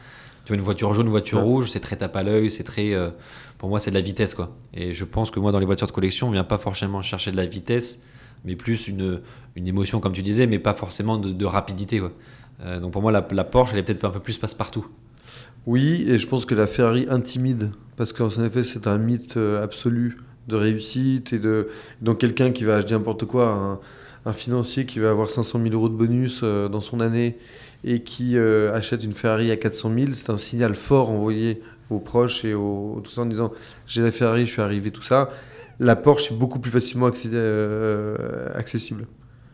Tu vois, une voiture jaune, une voiture Ouais. rouge, c'est très tape à l'œil, c'est très. euh, pour moi, c'est de la vitesse, quoi. Et je pense que moi, dans les voitures de collection, on vient pas forcément chercher de la vitesse, mais plus une, une émotion, comme tu disais, mais pas forcément de, rapidité. Euh, donc pour moi, la, Porsche, elle est peut-être un peu plus passe-partout. Oui, et je pense que la Ferrari intimide, parce qu'en effet, c'est un mythe euh, absolu de réussite et de. Donc, quelqu'un qui va, dis n'importe quoi, un, financier qui va avoir 500 000 euros de bonus euh, dans son année et qui achète une Ferrari à 400 000, c'est un signal fort envoyé aux proches et aux, tout ça en disant j'ai la Ferrari, je suis arrivé, tout ça. La Porsche est beaucoup plus facilement euh, accessible.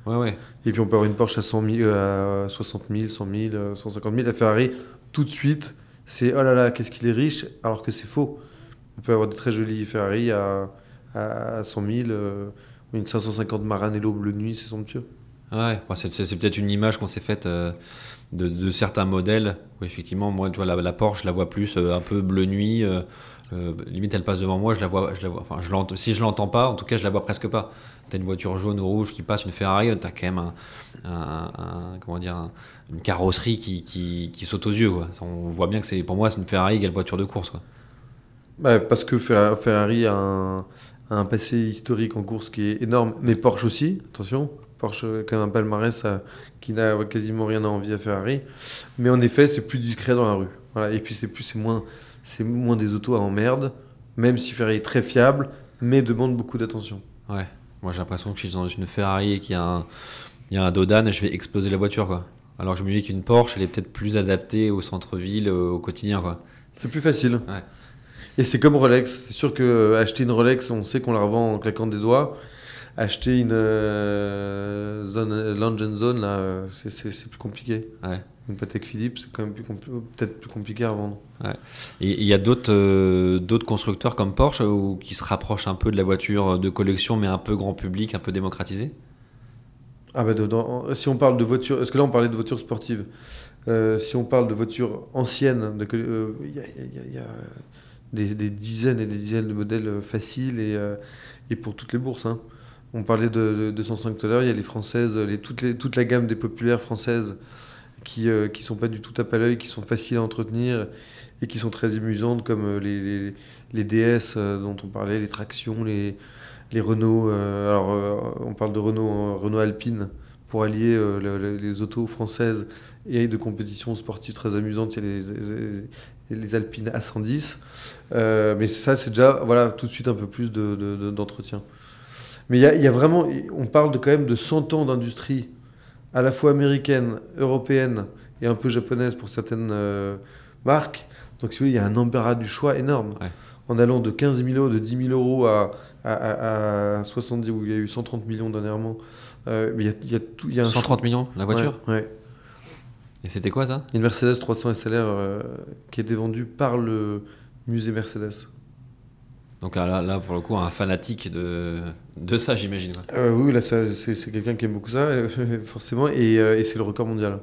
Ouais, ouais. Et puis on peut avoir une Porsche à, 100 000, à 60 000, 100 000, euh, 150 000. La Ferrari, tout de suite, c'est oh là là, qu'est-ce qu'il est riche, alors que c'est faux. On peut avoir des très jolies Ferrari à, à 100 000. euh, une 550 Maranello bleu nuit, c'est somptueux. Ouais, bon, c'est peut-être une image qu'on s'est faite euh, de, de certains modèles. Où effectivement, moi, tu vois, la, la Porsche, je la vois plus euh, un peu bleu nuit. Euh, euh, limite, elle passe devant moi, je la vois. Je la vois enfin, je si je l'entends pas, en tout cas, je la vois presque pas. T'as une voiture jaune ou rouge qui passe, une Ferrari, t'as quand même un, comment dire, un- une carrosserie qui, qui, qui saute aux yeux. Quoi. On voit bien que c'est, pour moi, c'est une Ferrari égale voiture de course. Quoi. Bah, parce que Fer- Ferrari a un, passé historique en course qui est énorme, mais Porsche aussi, attention. Porsche a quand même un palmarès euh, qui n'a quasiment rien à envier à Ferrari. Mais en effet, c'est plus discret dans la rue. Voilà. Et puis c'est moins, c'est moins des autos à emmerde, même si Ferrari est très fiable, mais demande beaucoup d'attention. Ouais. Moi, j'ai l'impression que je suis dans une Ferrari et qu'il y a un, il y a un Dodan et je vais exploser la voiture. Quoi. Alors que je me dis qu'une Porsche, elle est peut-être plus adaptée au centre-ville, euh, au quotidien. Quoi. C'est plus facile. Ouais. Et c'est comme Rolex. C'est sûr que euh, acheter une Rolex, on sait qu'on la revend en claquant des doigts. Acheter une euh, zone, Lange Zone, là, euh, c'est plus compliqué. Ouais. Une Patek Philippe, c'est quand même plus peut-être plus compliqué à vendre. Et il y a d'autres euh, d'autres constructeurs comme Porsche euh, ou qui se rapprochent un peu de la voiture de collection, mais un peu grand public, un peu démocratisé? Ah bah si on parle de voitures, est-ce que là on parlait de voitures sportives Euh, Si on parle de voitures anciennes, euh, il y, a- y y des, des dizaines et des dizaines de modèles euh, faciles et, euh, et pour toutes les bourses. hein. On parlait de, de 205 tout à l'heure, il y a les françaises, les, toutes les, toute la gamme des populaires françaises qui ne qui sont pas du tout tape à l'œil, qui sont faciles à entretenir et qui sont très amusantes comme euh, les, les, DS euh, dont on parlait, les tractions, les, les Renault. euh, alors euh, on parle de Renault, euh, Renault Alpine pour allier euh, le- le- les autos françaises et de compétitions sportives très amusantes. Il y a les, les, Alpines A110. Euh, mais ça, c'est déjà voilà, tout de suite un peu plus de- de- de- d'entretien. mais il y a, il y a vraiment, on parle de, quand même de 100 ans d'industrie, à la fois américaine, européenne et un peu japonaise pour certaines euh, marques. Donc si vous voulez, il y a un embarras du choix énorme. Ouais. En allant de 15 000 euros, de 10 000 euros à, à, à- à 70, où il y a eu 130 millions dernièrement. Euh, il y a, il y a tout, il y a un 130 millions la voiture Ouais, ouais. Et c'était quoi ça? Une Mercedes 300 SLR euh, qui a été vendue par le musée Mercedes. Donc là, là, pour le coup, un fanatique de, de ça, j'imagine. Euh, oui, là, c'est quelqu'un qui aime beaucoup ça, forcément, et, euh, et c'est le record mondial.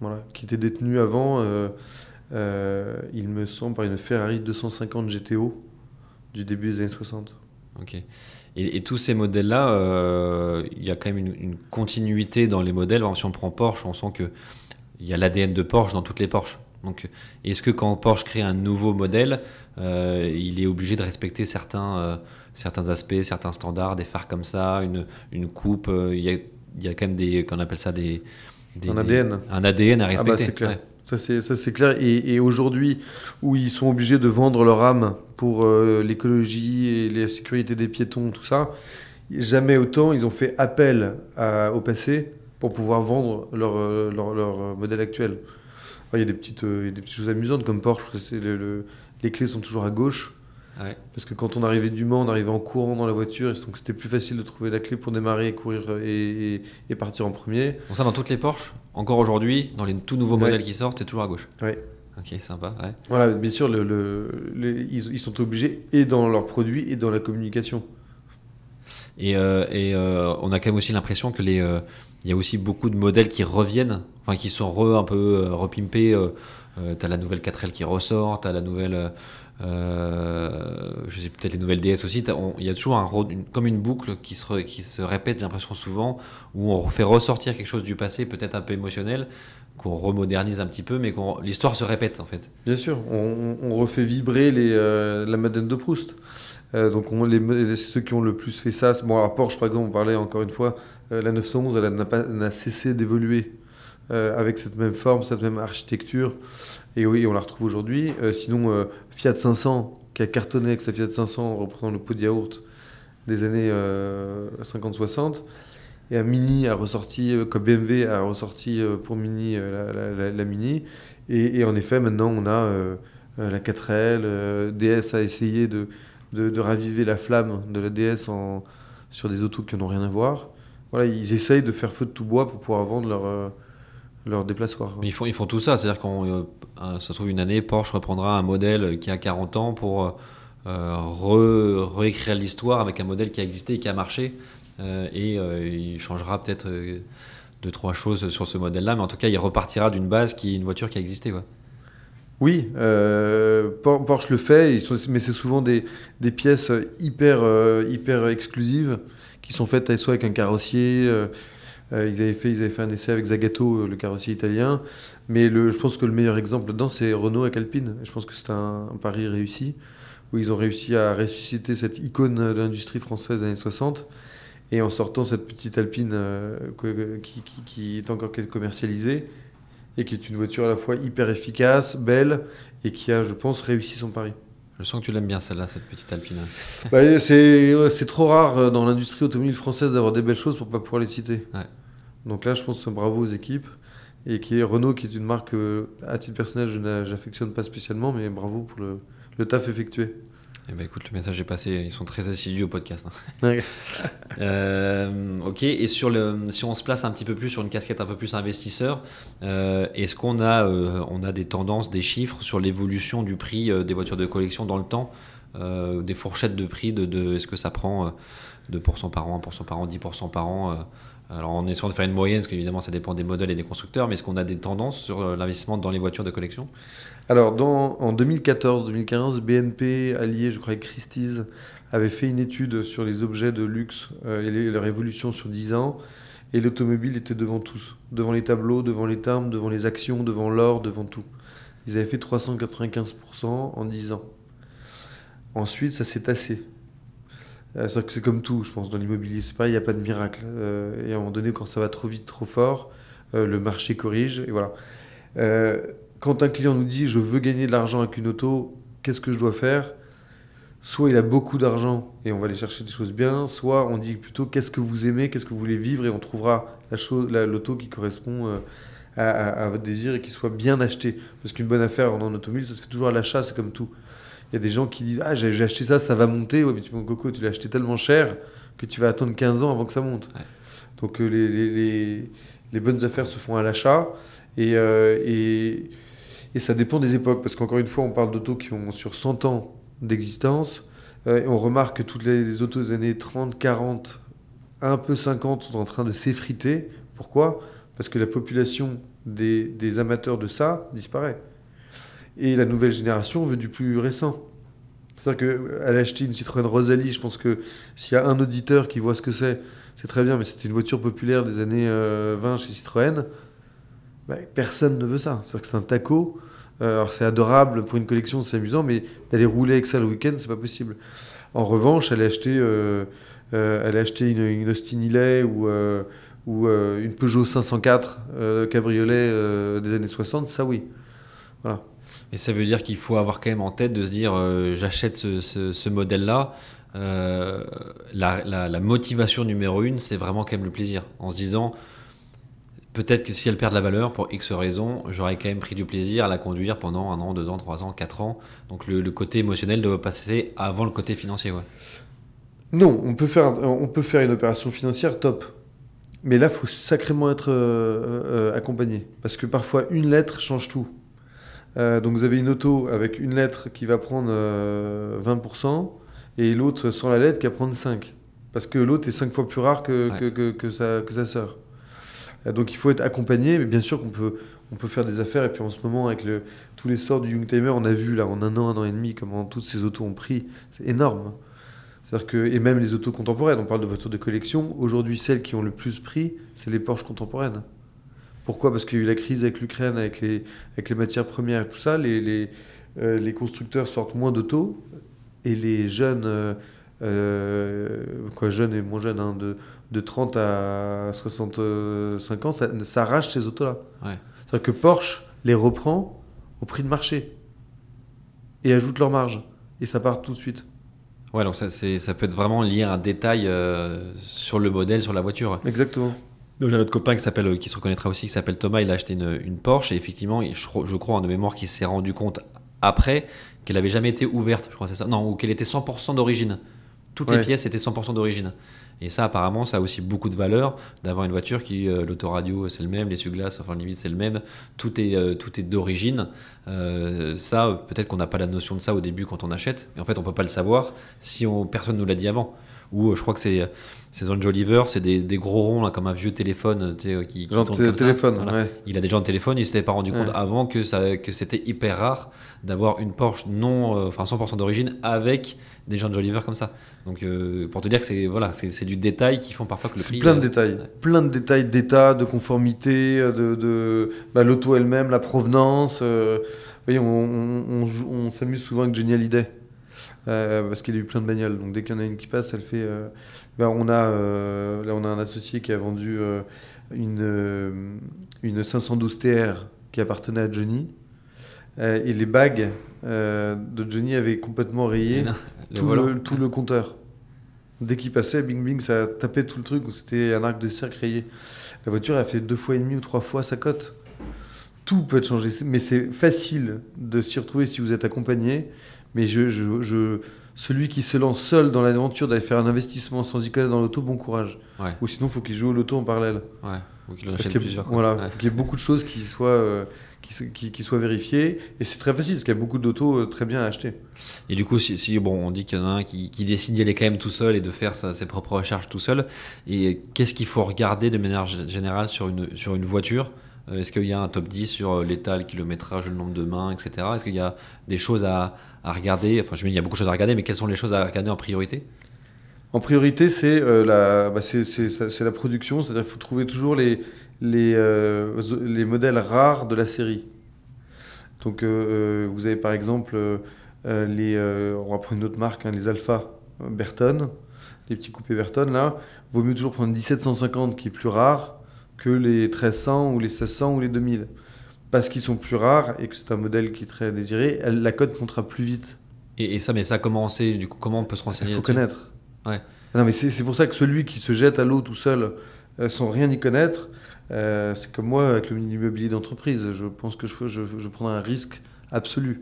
Voilà, qui était détenu avant, euh, euh, il me semble, par une Ferrari 250 GTO du début des années 60. Ok. Et, et tous ces modèles-là, il y a quand même une, une continuité dans les modèles. Si on prend Porsche, on sent que il y a l'ADN de Porsche dans toutes les Porsche. Donc, est-ce que quand Porsche crée un nouveau modèle, euh, il est obligé de respecter certains, euh, certains aspects, certains standards, des phares comme ça, une, une coupe euh, Il y, a, il y a quand même des, qu'on appelle ça des, des- Un des- ADN. un ADN à Ah bah, respecter. c'est clair. Ouais. Ça, c'est, clair. Et, et aujourd'hui, où ils sont obligés de vendre leur âme pour l'écologie et la sécurité des piétons, tout ça, jamais autant ils ont fait appel à- au passé pour pouvoir vendre leur, leur, leur, modèle actuel. Alors, Il y a des petites, euh, il y a des petites choses amusantes comme Porsche, c'est le- le- les clés sont toujours à gauche. Ouais. Parce que quand on arrivait du Mans, on arrivait en courant dans la voiture, et donc c'était plus facile de trouver la clé pour démarrer courir euh, et, et- et partir en premier. Donc ça, dans toutes les Porsche, encore aujourd'hui, dans les tout nouveaux Ouais. modèles qui sortent, c'est toujours à gauche. Ouais. Ok, sympa. Ouais. Voilà, bien sûr, le, le- les- ils, ils sont obligés, et dans leurs produits, et dans la communication. Et, euh, et, euh, on a quand même aussi l'impression que les, euh, il y a aussi beaucoup de modèles qui reviennent, enfin qui sont un peu euh, repimpés. Euh, euh, t'as la nouvelle 4L qui ressort, t'as la nouvelle, je sais peut-être les nouvelles DS aussi. Il y a toujours un, comme une boucle qui se, répète, j'ai l'impression souvent, où on fait ressortir quelque chose du passé, peut-être un peu émotionnel, qu'on remodernise un petit peu, mais l'histoire se répète en fait. Bien sûr, on, refait vibrer la Madeleine de Proust. Donc ceux qui ont le plus fait ça, bon, à Porsche par exemple, on parlait encore une fois, la 911, elle n'a cessé d'évoluer euh, avec cette même forme, cette même architecture. Et oui, on la retrouve aujourd'hui. Euh, sinon, euh, Fiat 500, qui a cartonné avec sa Fiat 500 en reprenant le pot de yaourt des années euh, 50-60. Et un Mini a ressorti, comme BMW a ressorti pour Mini la, Mini. Et, en effet, maintenant, on a la 4L. euh, DS a essayé de, raviver la flamme de la DS sur des autos qui n'ont rien à voir. Voilà, ils essayent de faire feu de tout bois pour pouvoir vendre leur, leur déplaçoir. Ils font, ils font tout ça, c'est-à-dire qu'on euh, se trouve une année, Porsche reprendra un modèle qui a 40 ans pour euh, re- réécrire l'histoire avec un modèle qui a existé et qui a marché. Euh, et il changera peut-être deux, trois choses sur ce modèle-là, mais en tout cas, il repartira d'une base qui est une voiture qui a existé. Quoi. Oui, euh, Por- Porsche le fait, ils sont- mais c'est souvent des, des pièces hyper, hyper exclusives qui sont faites soit avec un carrossier. Euh, ils, avaient fait, ils avaient fait un essai avec Zagato, euh, le carrossier italien. Mais je pense que le meilleur exemple là-dedans, c'est Renault avec Alpine. Je pense que c'est un, pari réussi, où ils ont réussi à ressusciter cette icône de l'industrie française des années 60. Et en sortant cette petite Alpine euh, qui- qui est encore commercialisée, et qui est une voiture à la fois hyper efficace, belle, et qui a, je pense, réussi son pari. Je sens que tu l'aimes bien celle-là, cette petite Alpine. Bah, c'est ouais, trop rare euh, dans l'industrie automobile française d'avoir des belles choses pour pas pouvoir les citer. Ouais. Donc là, je pense que bravo aux équipes. Et qui est Renault, qui est une marque, que, à titre personnel, je n'a- j'affectionne pas spécialement, mais bravo pour le, le taf effectué. Eh ben, écoute, le message est passé, ils sont très assidus au podcast. hein. Euh, ok, et sur le, si on se place un petit peu plus sur une casquette un peu plus investisseur, euh, est-ce qu'on a, euh, on a des tendances, des chiffres sur l'évolution du prix des voitures de collection dans le temps Des fourchettes de prix, de, de- est-ce que ça prend euh, 2% par an, 1% par an, 10% par an Alors en essayant de faire une moyenne, parce qu'évidemment ça dépend des modèles et des constructeurs, mais est-ce qu'on a des tendances sur euh, l'investissement dans les voitures de collection? Alors, en 2014-2015, BNP, allié, je crois, avec Christie's, avait fait une étude sur les objets de luxe euh, et leur évolution sur 10 ans. Et l'automobile était devant tous. Devant les tableaux, devant les timbres, devant les actions, devant l'or, devant tout. Ils avaient fait 395% en 10 ans. Ensuite, ça s'est tassé. Euh, C'est-à-dire que c'est comme tout, je pense, dans l'immobilier. C'est pareil, il n'y a pas de miracle. Euh, et à un moment donné, quand ça va trop vite, trop fort, euh, le marché corrige. Et voilà. Quand un client nous dit je veux gagner de l'argent avec une auto, qu'est-ce que je dois faire? Soit il a beaucoup d'argent et on va aller chercher des choses bien, soit on dit plutôt qu'est-ce que vous aimez, qu'est-ce que vous voulez vivre et on trouvera la l'auto qui correspond à, à- votre désir et qui soit bien acheté. Parce qu'une bonne affaire en automobile, ça se fait toujours à l'achat, c'est comme tout. Y a des gens qui disent ah j'ai acheté ça, ça va monter. Ouais, mais tu mon coco, tu l'as acheté tellement cher que tu vas attendre 15 ans avant que ça monte. Ouais. Donc euh, les, les- les- les bonnes affaires se font à l'achat et, euh, et, et ça dépend des époques. Parce qu'encore une fois, on parle d'autos qui ont sur 100 ans d'existence. Euh, et on remarque que toutes les, les autos des années 30, 40, un peu 50 sont en train de s'effriter. Pourquoi? Parce que la population des, des amateurs de ça disparaît. Et la nouvelle génération veut du plus récent. C'est-à-dire qu'elle a acheté une Citroën Rosalie, je pense que s'il y a un auditeur qui voit ce que c'est, c'est très bien, mais c'était une voiture populaire des années euh, 20 chez Citroën. Bah, personne ne veut ça. C'est-à-dire que c'est un taco. Euh, alors c'est adorable pour une collection, c'est amusant, mais d'aller rouler avec ça le week-end, c'est pas possible. En revanche, elle a acheté, euh, euh, elle a acheté une, une Austin Hillet ou, euh, ou euh, une Peugeot 504 euh, cabriolet euh, des années 60, ça oui. Voilà. Et ça veut dire qu'il faut avoir quand même en tête de se dire euh, j'achète ce, modèle-là. Euh, la, motivation numéro une, c'est vraiment quand même le plaisir. En se disant peut-être que si elle perd de la valeur pour X raisons, j'aurais quand même pris du plaisir à la conduire pendant un an, deux ans, trois ans, quatre ans. Donc le, côté émotionnel doit passer avant le côté financier. Non, on peut faire, on peut faire une opération financière top. Mais là, il faut sacrément être euh, accompagné. Parce que parfois, une lettre change tout. Euh, donc, vous avez une auto avec une lettre qui va prendre euh, 20% et l'autre sans la lettre qui va prendre 5%. Parce que l'autre est 5 fois plus rare que, Ouais. que, que, que sa, que sa sœur. Euh, donc, il faut être accompagné. Mais bien sûr qu'on peut, on peut faire des affaires. Et puis, en ce moment, avec le, tous les sorts du Youngtimer, on a vu là, en un an, un an et demi, comment toutes ces autos ont pris. C'est énorme. C'est-à-dire que, et même les autos contemporaines, on parle de voitures de collection, aujourd'hui celles qui ont le plus pris, c'est les Porsche contemporaines. Pourquoi? Parce qu'il y a eu la crise avec l'Ukraine, avec les, avec les matières premières et tout ça, les, les, euh, les constructeurs sortent moins d'autos, et les jeunes, euh, euh, quoi jeunes et moins jeunes, hein, de, de 30 à 65 ans, ça, s'arrachent ces autos-là. Ouais. C'est-à-dire que Porsche les reprend au prix de marché, et ajoute leur marge, et ça part tout de suite. Ouais, donc ça, peut être vraiment lié à un détail euh, sur le modèle, sur la voiture. Exactement. Donc j'ai un autre copain qui s'appelle, euh, qui se reconnaîtra aussi, qui s'appelle Thomas. Il a acheté une, une Porsche et effectivement, je, crois- je crois en de mémoire qu'il s'est rendu compte après qu'elle avait jamais été ouverte. Je crois c'est ça? Non, ou qu'elle était 100% d'origine. Toutes les pièces étaient 100% d'origine. Et ça, apparemment, ça a aussi beaucoup de valeur d'avoir une voiture qui, euh, l'autoradio, c'est le même, les glaces enfin limite, c'est le même. Tout est, euh, tout est d'origine. Euh, ça, peut-être qu'on n'a pas la notion de ça au début quand on achète. Et en fait, on peut pas le savoir si on, personne nous l'a dit avant. Ou je crois que c'est c'est dans le Jolliver, c'est des, des gros ronds là, comme un vieux téléphone tu sais, qui, qui Genre ça. téléphone, Voilà. ouais. Il a déjà un téléphone, il s'était pas rendu compte Ouais. avant que, ça, que c'était hyper rare d'avoir une Porsche non, euh, enfin 100% d'origine avec des gens de Jolliver comme ça. Donc euh, pour te dire que c'est voilà, c'est du détail qui font parfois que le C'est prix. plein de euh, détails. ouais. Plein de détails d'état, de conformité, de, de bah, l'auto elle-même, la provenance. euh, voyez, on, on- on joue- on s'amuse souvent avec Johnny Hallyday. euh, parce qu'il a eu plein de bagnoles. Donc dès qu'il y en a une qui passe, elle fait. Bah, on a, euh, là, on a un associé qui a vendu euh, une, euh, une 512 TR qui appartenait à Johnny. Et les bagues de Johnny avaient complètement rayé Le tout, le, tout le compteur. Dès qu'il passait, bing bing, ça tapait tout le truc, c'était un arc de cercle rayé. La voiture a fait deux fois et demi ou trois fois sa cote. Tout peut être changé, mais c'est facile de s'y retrouver si vous êtes accompagné. Mais je, je, je- celui qui se lance seul dans l'aventure d'aller faire un investissement sans y connaître dans l'auto, bon courage. Ouais. Ou sinon, il faut qu'il joue au loto en parallèle. Ouais. Ou qu'il en achète qu'il y a- plusieurs. voilà, Ouais. faut qu'il y ait beaucoup de choses qui soient, euh, qui, so- qui- qui soient vérifiées. Et c'est très facile, parce qu'il y a beaucoup d'autos euh, très bien à acheter. Et du coup, si, si, bon, on dit qu'il y en a un qui, qui décide d'y aller quand même tout seul et de faire sa- ses propres recherches tout seul, et qu'est-ce qu'il faut regarder de manière générale sur une, sur une voiture? Est-ce qu'il y a un top 10 sur euh, l'état, le kilométrage, le nombre de mains, etc. Est-ce qu'il y a des choses à, à regarder? Enfin, je me dis, il y a beaucoup de choses à regarder, mais quelles sont les choses à regarder en priorité? En priorité, c'est euh, la, bah, la production, c'est-à-dire qu'il faut trouver toujours les, les, euh, les modèles rares de la série. Donc, euh, euh, vous avez par exemple euh, euh, les, euh, on va prendre une autre marque, hein, les Alpha euh, Berton, les petits coupés Berton là. Vaut mieux toujours prendre une 1750 qui est plus rare que les 1300 ou les 1600 ou les 2000. Parce qu'ils sont plus rares et que c'est un modèle qui est très désiré, elle- la cote montera plus vite. et, et ça, mais ça, comment on sait Du coup, comment on peut se Il renseigner faut là-dessus? connaître. Ouais. Non, mais c'est pour ça que celui qui se jette à l'eau tout seul, euh, sans rien y connaître, euh, c'est comme moi avec le immobilier d'entreprise. Je pense que je, je, je prendrai un risque absolu.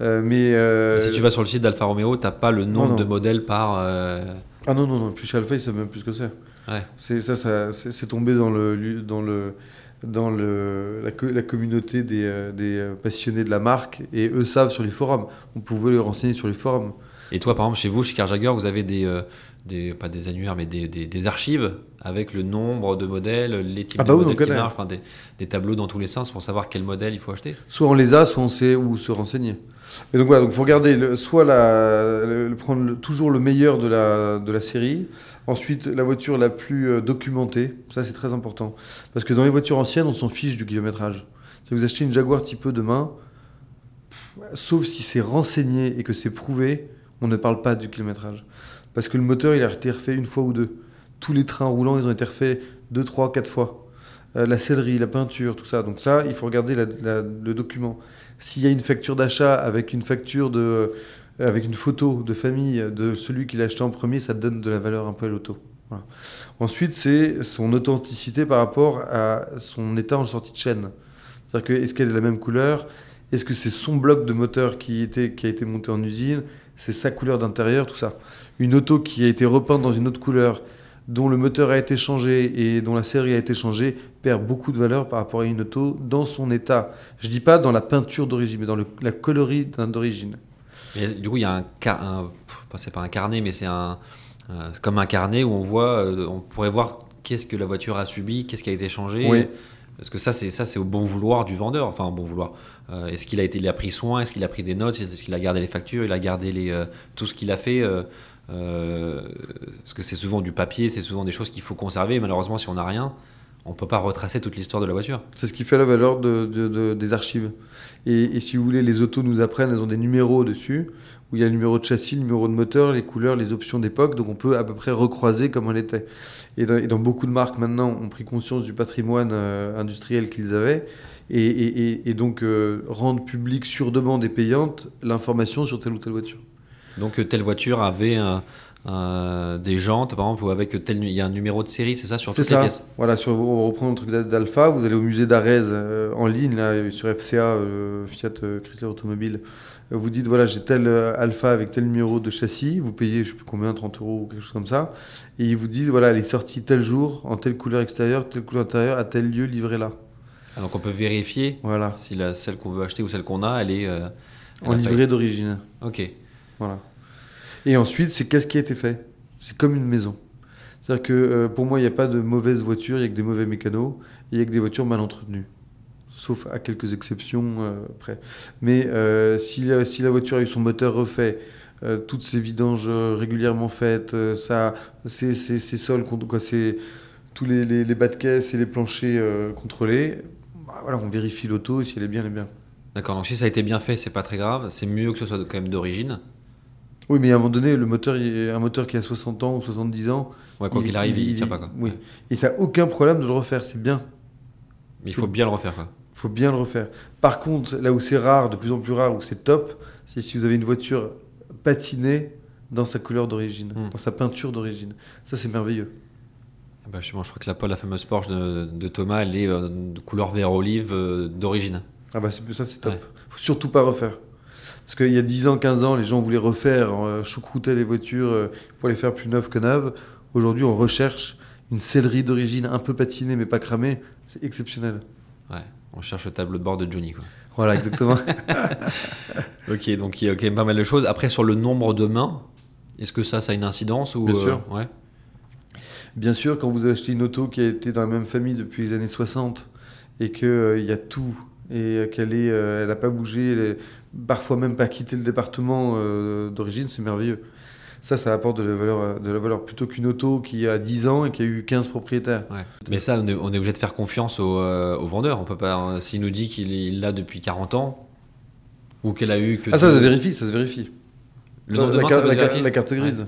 Euh, mais euh, Si tu vas sur le site d'Alfa Romeo, t'as pas le nombre non. de modèles par. euh, ah non non non, puis chez Alpha ils savent même plus ce que c'est. Ouais. C'est ça, ça c'est tombé dans le dans le dans le, la, co- la communauté des, euh, des euh, passionnés de la marque et eux savent sur les forums. On pouvait les renseigner sur les forums. Et toi, par exemple, chez vous, chez Car Jagger, vous avez des, euh, des pas des annuaires, mais des, des- des archives avec le nombre de modèles, les types Ah bah de oui, on modèles qui marchent, enfin, des, des tableaux dans tous les sens pour savoir quel modèle il faut acheter. Soit on les a, soit on sait où se renseigner. Et donc voilà, donc faut regarder le- soit la, le- prendre le- toujours le meilleur de la, de la série. Ensuite, la voiture la plus euh, documentée. Ça, c'est très important. Parce que dans les voitures anciennes, on s'en fiche du kilométrage. Si vous achetez une Jaguar Type E demain, sauf si c'est renseigné et que c'est prouvé, on ne parle pas du kilométrage. Parce que le moteur, il a été refait une fois ou deux. Tous les trains roulants, ils ont été refaits deux, trois, quatre fois. Euh, la sellerie, la peinture, tout ça. Donc ça, il faut regarder le document. S'il y a une facture d'achat avec une facture de, euh, avec une photo de famille de celui qui l'a acheté en premier, ça donne de la valeur un peu à l'auto. Ensuite, c'est son authenticité par rapport à son état en sortie de chaîne. C'est-à-dire que est-ce qu'elle est de la même couleur? Est-ce que c'est son bloc de moteur qui a été monté en usine? C'est sa couleur d'intérieur, tout ça. Une auto qui a été repeinte dans une autre couleur, dont le moteur a été changé et dont la série a été changée, perd beaucoup de valeur par rapport à une auto dans son état. Je dis pas dans la peinture d'origine, mais dans le- la colorie d'origine. Du coup, il y a un, un c'est pas un carnet, mais c'est un, euh, c'est comme un carnet où on voit, euh, on pourrait voir qu'est-ce que la voiture a subi, qu'est-ce qui a été changé. Oui. Parce que ça, c'est ça, c'est au bon vouloir du vendeur. Enfin, au bon vouloir. Euh, est-ce qu'il a été, il a pris soin? Est-ce qu'il a pris des notes? Est-ce qu'il a gardé les factures? Il a gardé les, tout ce qu'il a fait euh, Parce que c'est souvent du papier, c'est souvent des choses qu'il faut conserver. Malheureusement, si on n'a rien, on peut pas retracer toute l'histoire de la voiture. C'est ce qui fait la valeur de- de- de- des archives. Et, si vous voulez, les autos nous apprennent, elles ont des numéros dessus, où il y a le numéro de châssis, le numéro de moteur, les couleurs, les options d'époque, donc on peut à peu près recroiser comme elle était. Et dans, beaucoup de marques maintenant ont pris conscience du patrimoine euh, industriel qu'ils avaient, et, donc euh, rendent public sur demande et payante l'information sur telle ou telle voiture. Donc euh, telle voiture avait un- un- des jantes, par exemple, ou avec tel, il y a un numéro de série, c'est ça sur toutes les ça. pièces. Voilà, sur, on reprend le truc d'Al- d'Alpha, vous allez au musée d'Arez euh, en ligne, là, sur FCA, euh, Fiat Chrysler Automobile. Vous dites, voilà, j'ai tel Alpha avec tel numéro de châssis, vous payez, je sais plus combien, 30 euros ou quelque chose comme ça. Et ils vous disent, voilà, elle est sortie tel jour, en telle couleur extérieure, telle couleur intérieure, à tel lieu, livré là. Ah, donc on peut vérifier Voilà, si la, celle qu'on veut acheter ou celle qu'on a, elle est. euh, elle en a pas livré d'origine. Ok. Voilà. Et ensuite, c'est qu'est-ce qui a été fait? C'est comme une maison. C'est-à-dire que euh, pour moi, il n'y a pas de mauvaises voitures, il n'y a que des mauvais mécanos, il n'y a que des voitures mal entretenues. Sauf à quelques exceptions euh, près. Mais euh, si, la, voiture a eu son moteur refait, toutes ses vidanges régulièrement faites, ça, ses, sols, tous les, bas de caisse et les planchers contrôlés, bah, voilà, on vérifie l'auto, si elle est bien, elle est bien. D'accord, donc si ça a été bien fait, c'est pas très grave. C'est mieux que ce soit quand même d'origine. Oui, mais à un moment donné, le moteur, il- un moteur qui a 60 ans ou 70 ans, Ouais, quoi Il- qu'il arrive, il, il- tient pas quoi. oui. Ouais. Et ça n'a aucun problème de le refaire, c'est bien. Mais il faut bien le refaire. Il faut bien le refaire. Par contre, là où c'est rare, de plus en plus rare, où c'est top, c'est si vous avez une voiture patinée dans sa couleur d'origine, Mm. dans sa peinture d'origine. Ça, c'est merveilleux. Ah Bah, je crois que la, la fameuse Porsche de, de Thomas, elle est euh, de couleur vert olive euh, d'origine. Ah bah c'est- ça, c'est top. Ouais. faut surtout pas refaire. Parce qu'il y a 10 ans, 15 ans, les gens voulaient refaire, euh, choucrouter les voitures euh, pour les faire plus neuves que neuves. Aujourd'hui, on recherche une sellerie d'origine un peu patinée mais pas cramée. C'est exceptionnel. Ouais. On cherche le tableau de bord de Johnny quoi. Voilà, exactement. Ok, donc il y a quand même pas mal de choses. Après, sur le nombre de mains, est-ce que ça, ça a une incidence ou Bien euh, sûr. Ouais. Bien sûr, quand vous achetez une auto qui a été dans la même famille depuis les années 60 et qu'il y a tout et euh, qu'elle est, euh, elle n'a pas bougé, elle est parfois même pas quitté le département euh, d'origine, c'est merveilleux. Ça, ça apporte de la valeur, de la valeur plutôt qu'une auto qui a 10 ans et qui a eu 15 propriétaires. Ouais. Mais ça, on est, on est obligé de faire confiance au, euh, au vendeur. On peut pas. hein, S'il nous dit qu'il il l'a depuis 40 ans ou qu'elle a eu que. Ah, ça se vérifie, ça se vérifie. Le nombre de la, mains, ça la carte- vérifier la carte grise. Ouais.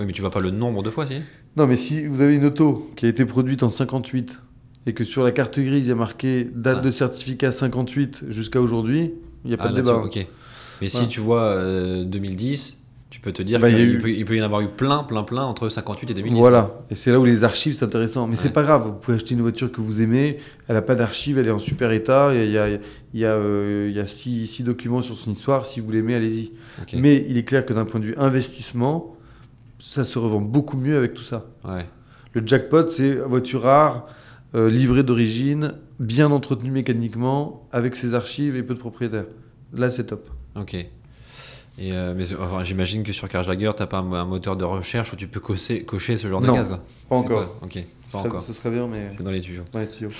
Oui, mais tu vois pas le nombre de fois, si Non, mais si vous avez une auto qui a été produite en 58 et que sur la carte grise, il y a marqué date Ça. de certificat 58 jusqu'à aujourd'hui, il n'y a pas Ah, de débat. ok. Mais si tu vois euh, 2010, tu peux te dire Bah, qu'il eu- peut, il peut y en avoir eu plein, plein, plein entre 58 et 2010. Voilà, et c'est là où les archives c'est intéressant. Mais c'est Ouais. pas grave, vous pouvez acheter une voiture que vous aimez, elle n'a pas d'archives, elle est en super état, il y a, il y a, euh, il y a six, six documents sur son histoire, si vous l'aimez, allez-y. Ok. Mais il est clair que d'un point de vue investissement, ça se revend beaucoup mieux avec tout ça. Ouais. Le jackpot, c'est voiture rare, euh, livrée d'origine, bien entretenue mécaniquement, avec ses archives et peu de propriétaires. Là, c'est top. Ok. Et euh, mais enfin, j'imagine que sur Car Jagger, t'as pas un, un moteur de recherche où tu peux cocher, cocher ce genre Non, de gaz, quoi. Pas encore. quoi Ok, Ce pas serait- encore. Ce serait bien, mais C'est dans les tuyaux. dans les tuyaux.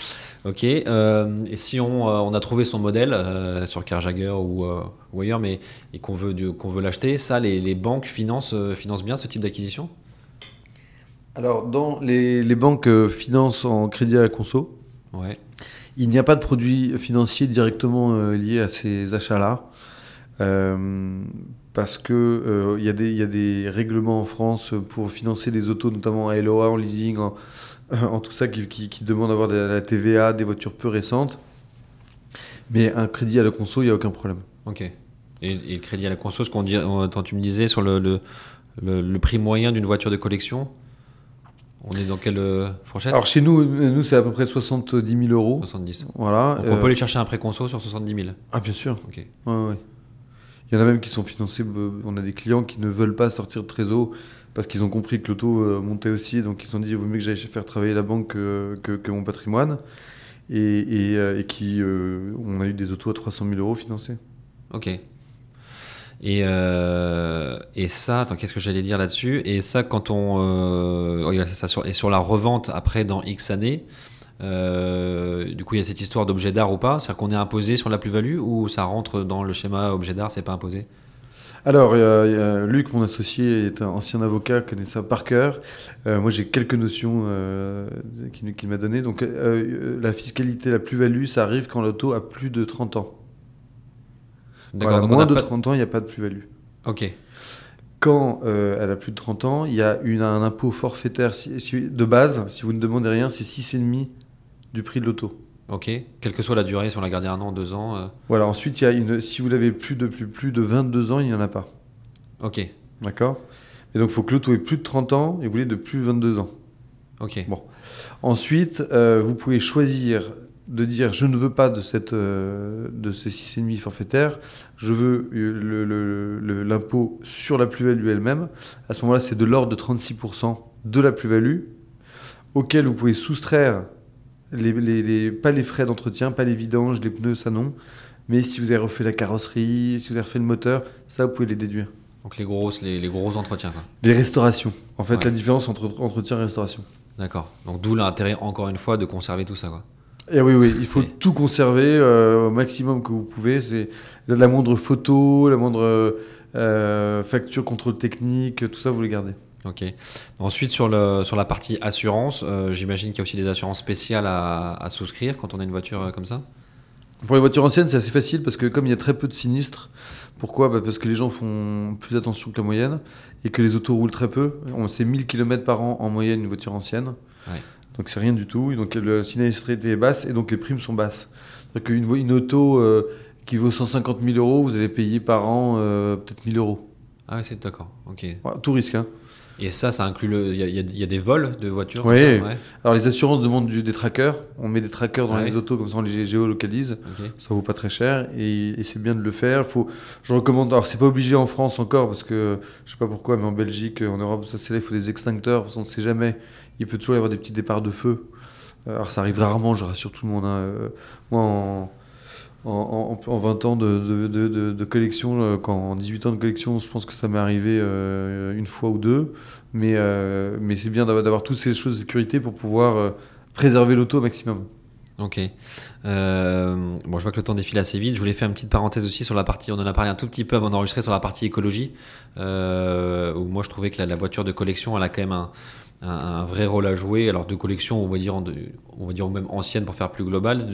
Ok. euh, et si on, on a trouvé son modèle euh, sur Car Jagger ou, ou ailleurs, mais et qu'on veut du- qu'on veut l'acheter, ça, les, les banques financent, financent bien ce type d'acquisition? Alors, dans les, les banques euh, financent en crédit à la conso, Ouais. il n'y a pas de produits financiers directement euh, liés à ces achats-là. Euh, parce que euh, il y, a des- il y a des règlements en France pour financer des autos, notamment en LOA, en leasing, en, en tout ça, qui, qui, qui demandent d'avoir de la TVA, des voitures peu récentes. Mais un crédit à la conso, il n'y a aucun problème. Ok. Et, et le crédit à la conso, ce qu'on dit, on- quand tu me disais sur le, le, le- le prix moyen d'une voiture de collection, on est dans quelle euh, fourchette Alors chez nous, euh, nous c'est à peu près 70 000 euros. 70. Voilà. Donc Euh, on peut aller chercher un préconso sur 70 000. Ah bien sûr. Ok. Ouais, ouais. Il y en a même qui sont financés. euh, On a des clients qui ne veulent pas sortir de trésor parce qu'ils ont compris que l'auto euh, montait aussi. Donc ils se sont dit il vaut mieux que j'aille faire travailler la banque que, que- que mon patrimoine. Et, et, euh, et qui, euh, on a eu des autos à 300 000 euros financés. Ok. Et, euh, et ça, attends, qu'est-ce que j'allais dire là-dessus? Et ça, quand on. Euh, c'est ça, sur, et sur la revente après dans X années, euh, du coup, il y a cette histoire d'objet d'art ou pas? C'est-à-dire qu'on est imposé sur la plus-value ou ça rentre dans le schéma objet d'art, c'est pas imposé? Alors, Luc, mon associé, est un ancien avocat, connaît ça par cœur. Moi, j'ai quelques notions qu'il m'a données. Donc, la fiscalité, la plus-value, ça arrive quand l'auto a plus de 30 ans. Voilà, donc on moins de pas- 30 ans, il n'y a pas de plus-value. Ok, Quand euh, elle a plus de 30 ans, il y a une- un impôt forfaitaire si- si- de base. Si vous ne demandez rien, c'est 6,5 du prix de l'auto. ok. Quelle que soit la durée, si on l'a gardé un an, deux ans. euh, Voilà, ensuite, il y a une, si vous l'avez plus de, plus, plus de 22 ans, il n'y en a pas. ok, D'accord? Et donc, il faut que l'auto ait plus de 30 ans et vous l'ayez de plus de 22 ans. ok. Bon. Ensuite, euh, vous pouvez choisir de dire je ne veux pas de, cette, euh, de ces 6,5 forfaitaires, je veux euh, l'impôt sur la plus-value elle-même. À ce moment-là, c'est de l'ordre de 36% de la plus-value, auquel vous pouvez soustraire les, les- les- pas les frais d'entretien, pas les vidanges, les pneus, ça non. Mais si vous avez refait la carrosserie, si vous avez refait le moteur, ça vous pouvez les déduire. Donc les grosses, les, les gros entretiens, quoi. Les restaurations. En fait, Ouais. la différence entre entretien et restauration. D'accord. Donc d'où l'intérêt, encore une fois, de conserver tout ça, quoi. Et oui, oui, il faut tout conserver euh, au maximum que vous pouvez. C'est la, moindre photo, la moindre euh, facture, contrôle technique, tout ça, vous les gardez. Ok. Ensuite, sur, le, sur la partie assurance, euh, j'imagine qu'il y a aussi des assurances spéciales à, à souscrire quand on a une voiture comme ça? Pour les voitures anciennes, c'est assez facile parce que comme il y a très peu de sinistres, pourquoi? Bah, Parce que les gens font plus attention que la moyenne et que les autos roulent très peu. On sait 1000 km par an en moyenne une voiture ancienne. Ouais. Donc c'est rien du tout. Et donc la sinistralité est basse et donc les primes sont basses. C'est-à-dire qu'une vo- une auto euh, qui vaut 150 000 euros, vous allez payer par an euh, peut-être 1000 euros. Ah oui, c'est d'accord. Ok. Tout risque. Hein. Et ça, ça inclut le. Il y, a- y y des vols de voitures Oui. ça Ouais. Alors les assurances demandent du- des trackers. On met des trackers dans Ah les autos comme ça on les géolocalise. Ok. Ça vaut pas très cher et, et c'est bien de le faire. Faut, je recommande. Alors c'est pas obligé en France encore parce que je sais pas pourquoi, mais en Belgique, en Europe, ça c'est là, il faut des extincteurs parce qu'on ne sait jamais. Il peut toujours y avoir des petits départs de feu. Euh, Alors ça arrive rarement, je rassure tout le monde. hein. Euh, Moi en, en, en- en 20 ans de, collection, euh, quand, en 18 ans de collection, je pense que ça m'est arrivé euh, une fois ou deux. Mais, euh, mais c'est bien d'avoir toutes ces choses de sécurité pour pouvoir préserver l'auto au maximum. Ok. Bon, je vois que le temps défile assez vite. Je voulais faire une petite parenthèse aussi sur la partie. On en a parlé un tout petit peu avant d'enregistrer sur la partie écologie, où moi je trouvais que la voiture de collection, elle a quand même un, un- vrai rôle à jouer. Alors de collection, on va dire, on va dire même ancienne pour faire plus global,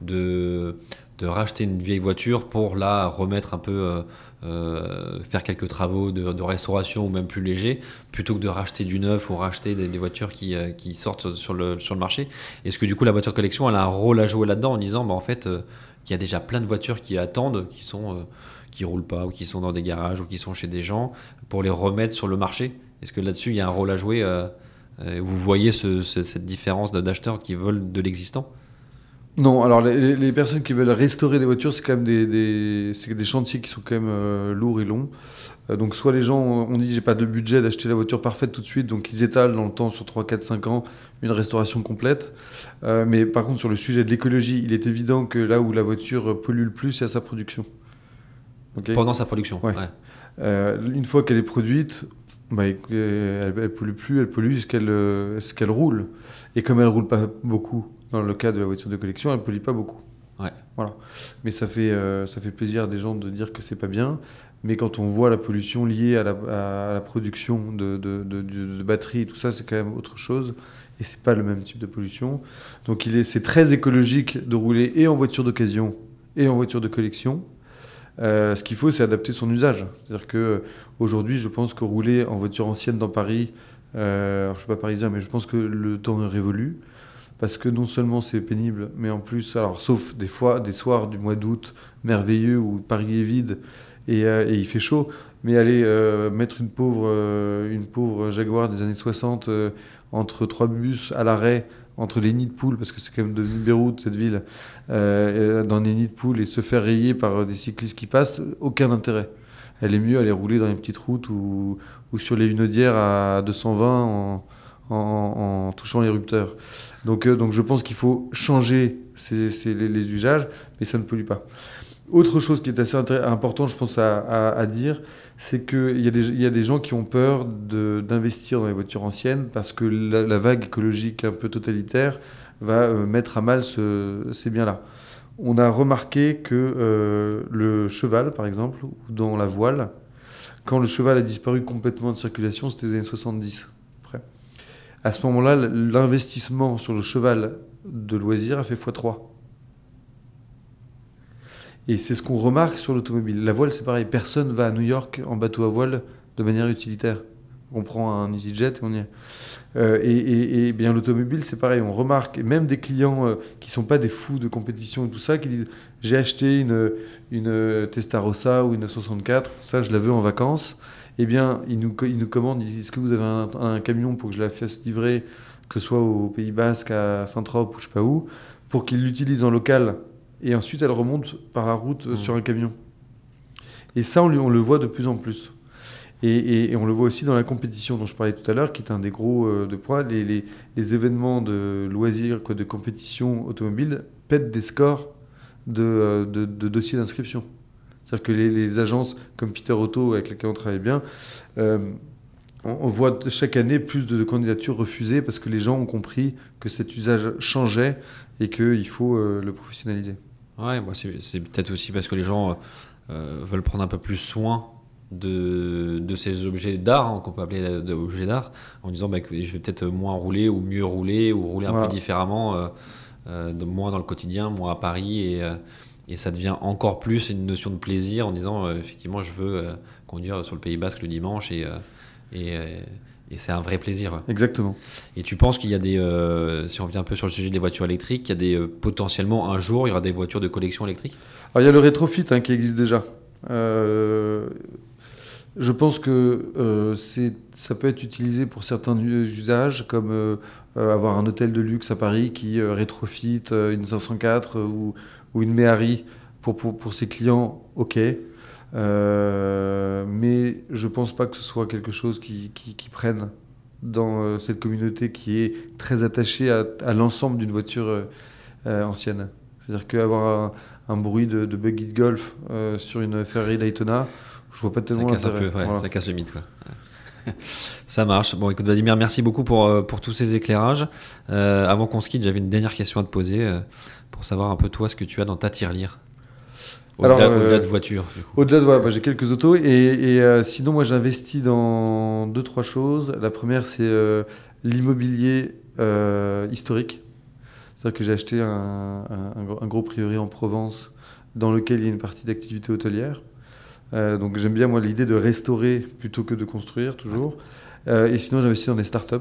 de, de, racheter une vieille voiture pour la remettre un peu, euh, euh, faire quelques travaux de, restauration ou même plus légers, plutôt que de racheter du neuf ou racheter des, voitures qui, euh, qui sortent sur le, sur le marché. Est-ce que du coup la voiture de collection elle a un rôle à jouer là-dedans en disant bah, en fait qu'il y a déjà plein de voitures qui attendent, qui sont qui roulent pas ou qui sont dans des garages ou qui sont chez des gens pour les remettre sur le marché? Est-ce que là-dessus il y a un rôle à jouer Vous voyez ce- ce- cette différence d'acheteurs qui veulent de l'existant? Non, alors les, personnes qui veulent restaurer des voitures, c'est quand même des, des, c'est des chantiers qui sont quand même euh, lourds et longs. Euh, donc soit les gens ont dit j'ai pas de budget d'acheter la voiture parfaite tout de suite, donc ils étalent dans le temps sur 3, 4, 5 ans une restauration complète. Euh, mais par contre sur le sujet de l'écologie, il est évident que là où la voiture pollue le plus, c'est à sa production. Pendant sa production Ouais. Euh, une fois qu'elle est produite, bah, elle, elle pollue plus, elle pollue ce qu'elle euh, ce qu'elle roule. Et comme elle roule pas beaucoup, dans le cas de la voiture de collection, elle pollue pas beaucoup. Ouais. Voilà. Mais ça fait, euh, ça fait plaisir à des gens de dire que c'est pas bien. Mais quand on voit la pollution liée à la, à la production de, de, de, de- de batteries et tout ça, c'est quand même autre chose. Et c'est pas le même type de pollution. Donc il est, c'est très écologique de rouler et en voiture d'occasion et en voiture de collection. Euh, ce qu'il faut, c'est adapter son usage. C'est-à-dire que aujourd'hui, je pense que rouler en voiture ancienne dans Paris, euh, alors je suis pas parisien, mais je pense que le temps est révolu. Parce que non seulement c'est pénible, mais en plus, alors sauf des fois, des soirs du mois d'août merveilleux où Paris est vide et, euh, et il fait chaud, mais aller mettre une pauvre, une pauvre Jaguar des années 60 euh, entre trois bus à l'arrêt, entre les nids de poules, parce que c'est quand même devenu Beyrouth cette ville, euh, euh, dans des nids de poules et se faire rayer par euh, des cyclistes qui passent, aucun intérêt. Elle est mieux aller rouler dans les petites routes ou, ou sur les lunaudières à 220 en, en, en touchant les rupteurs. Donc, donc je pense qu'il faut changer ces- ces- les, les usages, mais ça ne pollue pas. Autre chose qui est assez intér- important, je pense, à, dire, c'est qu'il y, a des- gens qui ont peur d'investir dans les voitures anciennes parce que la, vague écologique un peu totalitaire va euh, mettre à mal ce- ces biens-là. On a remarqué que euh, le cheval, par exemple, ou dans la voile, quand le cheval a disparu complètement de circulation, c'était les années 70. Après. À ce moment-là, l'investissement sur le cheval de loisir a fait x3. Et c'est ce qu'on remarque sur l'automobile. La voile, c'est pareil. Personne va à New York en bateau à voile de manière utilitaire. On prend un EasyJet et on y est. Euh, et, bien l'automobile, c'est pareil. On remarque, même des clients euh, qui sont pas des fous de compétition et tout ça, qui disent j'ai acheté une, une Testarossa ou une 64, ça je la veux en vacances. Eh bien, ils nous, ils nous commandent, ils disent est-ce que vous avez un, camion pour que je la fasse livrer, que ce soit au Pays Basque, à Saint-Tropez ou je sais pas où, pour qu'ils l'utilisent en local? Et ensuite elle remonte par la route euh, Mmh. sur un camion. Et ça, on, le voit de plus en plus. Et, et- et on le voit aussi dans la compétition dont je parlais tout à l'heure, qui est un des gros euh, de poids. Les, les- les événements de loisirs, quoi, de compétition automobile, pètent des scores de, euh, de- de dossiers d'inscription. C'est-à-dire que les, les agences comme Peter Auto, avec lesquelles on travaille bien, euh, on, on voit chaque année plus de, candidatures refusées parce que les gens ont compris que cet usage changeait et qu'il faut euh, le professionnaliser. Ouais, bah, c'est peut-être aussi parce que les gens euh, euh, veulent prendre un peu plus soin de, de ces objets d'art, hein, qu'on peut appeler de objets d'art, en disant bah, que je vais peut-être moins rouler ou mieux rouler ou rouler un Voilà. peu différemment, euh, euh, de moins dans le quotidien, moins à Paris. Et, euh, et ça devient encore plus une notion de plaisir en disant euh, effectivement, je veux euh, conduire sur le Pays Basque le dimanche et, euh, et, euh, et c'est un vrai plaisir. Exactement. Et tu penses qu'il y a des, euh, si on revient un peu sur le sujet des voitures électriques, il y a des euh, potentiellement un jour il y aura des voitures de collection électrique? Alors, il y a le rétrofit hein, qui existe déjà. Euh, je pense que ça peut être utilisé pour certains usages, comme avoir un hôtel de luxe à Paris qui rétrofit une 504 euh, ou, ou une Méhari pour, pour, pour ses clients, ok. Euh, mais je pense pas que ce soit quelque chose qui, qui, qui prenne dans euh, cette communauté qui est très attachée à, à l'ensemble d'une voiture euh, ancienne. C'est-à-dire qu'avoir un, un bruit de, de buggy de golf sur une Ferrari Daytona, je vois pas ça tellement casse, un peu, ouais, Voilà. ça casse le mythe. Quoi. Ça marche. Bon, écoute, Vladimir, merci beaucoup pour, pour tous ces éclairages. Euh, avant qu'on se quitte, j'avais une dernière question à te poser euh, pour savoir un peu toi ce que tu as dans ta tirelire. Au-delà euh, au-delà de voiture. du coup. Au-delà de voilà, bah, j'ai quelques autos et, et, euh, sinon moi j'investis dans deux trois choses. La première c'est euh, l'immobilier historique. C'est-à-dire que j'ai acheté un, un- un gros- prieuré en Provence dans lequel il y a une partie d'activité hôtelière. Donc j'aime bien moi l'idée de restaurer plutôt que de construire toujours. Et sinon j'investis dans des startups.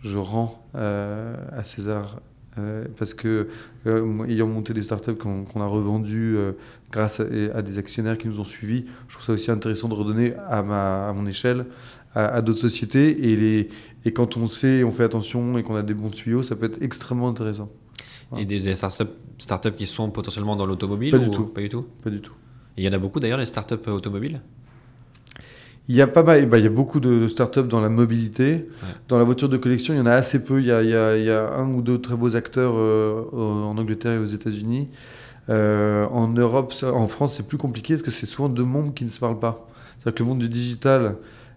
Je rends à César euh, parce que euh, ayant monté des startups qu'on a revendues euh, grâce à, à des actionnaires qui nous ont suivis, je trouve ça aussi intéressant de redonner à, ma, à mon échelle à, à d'autres sociétés. Et, les, et quand on sait, on fait attention et qu'on a des bons tuyaux, ça peut être extrêmement intéressant. Et des, des startups, startups qui sont potentiellement dans l'automobile Pas du ou- tout. Pas du tout? Pas du tout. Et il y en a beaucoup d'ailleurs, les startups automobiles? Il y a pas mal, bah, il y a beaucoup de, de startups dans la mobilité. Dans la voiture de collection, il y en a assez peu. Il y a, il y a- il y a un ou deux très beaux acteurs euh, en Angleterre et aux États-Unis. Euh, en Europe, ça- en France, c'est plus compliqué parce que c'est souvent deux mondes qui ne se parlent pas. C'est-à-dire que le monde du digital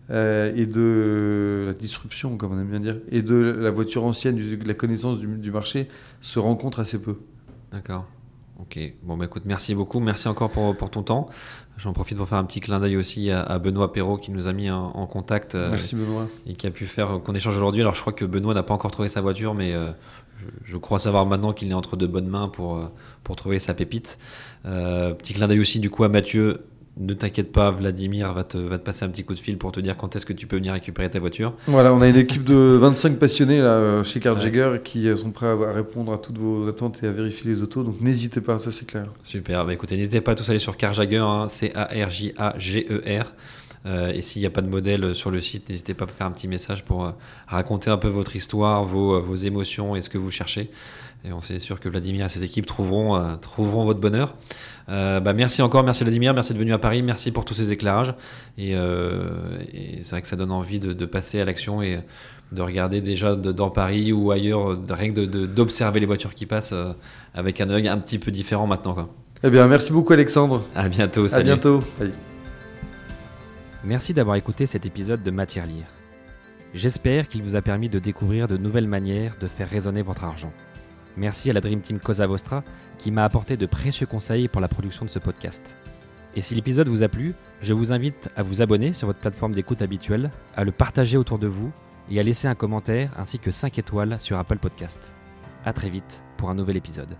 euh, et de la disruption, comme on aime bien dire, et de la voiture ancienne, du- de la connaissance du, du marché se rencontrent assez peu. D'accord. Ok. Bon, bah écoute, merci beaucoup. Merci encore pour, pour ton temps. J'en profite pour faire un petit clin d'œil aussi à, à Benoît Perrault qui nous a mis en, en contact euh, Merci Benoît. et qui a pu faire qu'on échange aujourd'hui. Alors, je crois que Benoît n'a pas encore trouvé sa voiture, mais euh, je, je crois savoir maintenant qu'il est entre de bonnes mains pour, euh, pour trouver sa pépite. Euh, petit clin d'œil aussi, du coup, à Mathieu. Ne t'inquiète pas, Vladimir va te, va te passer un petit coup de fil pour te dire quand est-ce que tu peux venir récupérer ta voiture. Voilà, on a une équipe de 25 passionnés là, chez Car Ouais. Jagger qui sont prêts à, répondre à toutes vos attentes et à vérifier les autos. Donc n'hésitez pas, ça c'est clair. Super, bah écoutez, n'hésitez pas à tous aller sur Carjagger, hein, C-A-R-J-A-G-E-R. Euh, et s'il n'y a pas de modèle sur le site, n'hésitez pas à faire un petit message pour euh, raconter un peu votre histoire, vos, euh, vos émotions et ce que vous cherchez. Et on est sûr que Vladimir et ses équipes trouveront, euh, trouveront votre bonheur. Euh, bah merci encore, merci Vladimir, merci d'être venu à Paris, merci pour tous ces éclairages. Et, euh, et c'est vrai que ça donne envie de, de passer à l'action et de regarder déjà de- dans Paris ou ailleurs, de, rien que de- de- d'observer les voitures qui passent euh, avec un œil un petit peu différent maintenant. Quoi. Eh bien, merci beaucoup Alexandre. À bientôt, À salut. bientôt. Salut. Merci d'avoir écouté cet épisode de Matière Lire. J'espère qu'il vous a permis de découvrir de nouvelles manières de faire résonner votre argent. Merci à la Dream Team Cosa Vostra qui m'a apporté de précieux conseils pour la production de ce podcast. Et si l'épisode vous a plu, je vous invite à vous abonner sur votre plateforme d'écoute habituelle, à le partager autour de vous et à laisser un commentaire ainsi que 5 étoiles sur Apple Podcast. A très vite pour un nouvel épisode.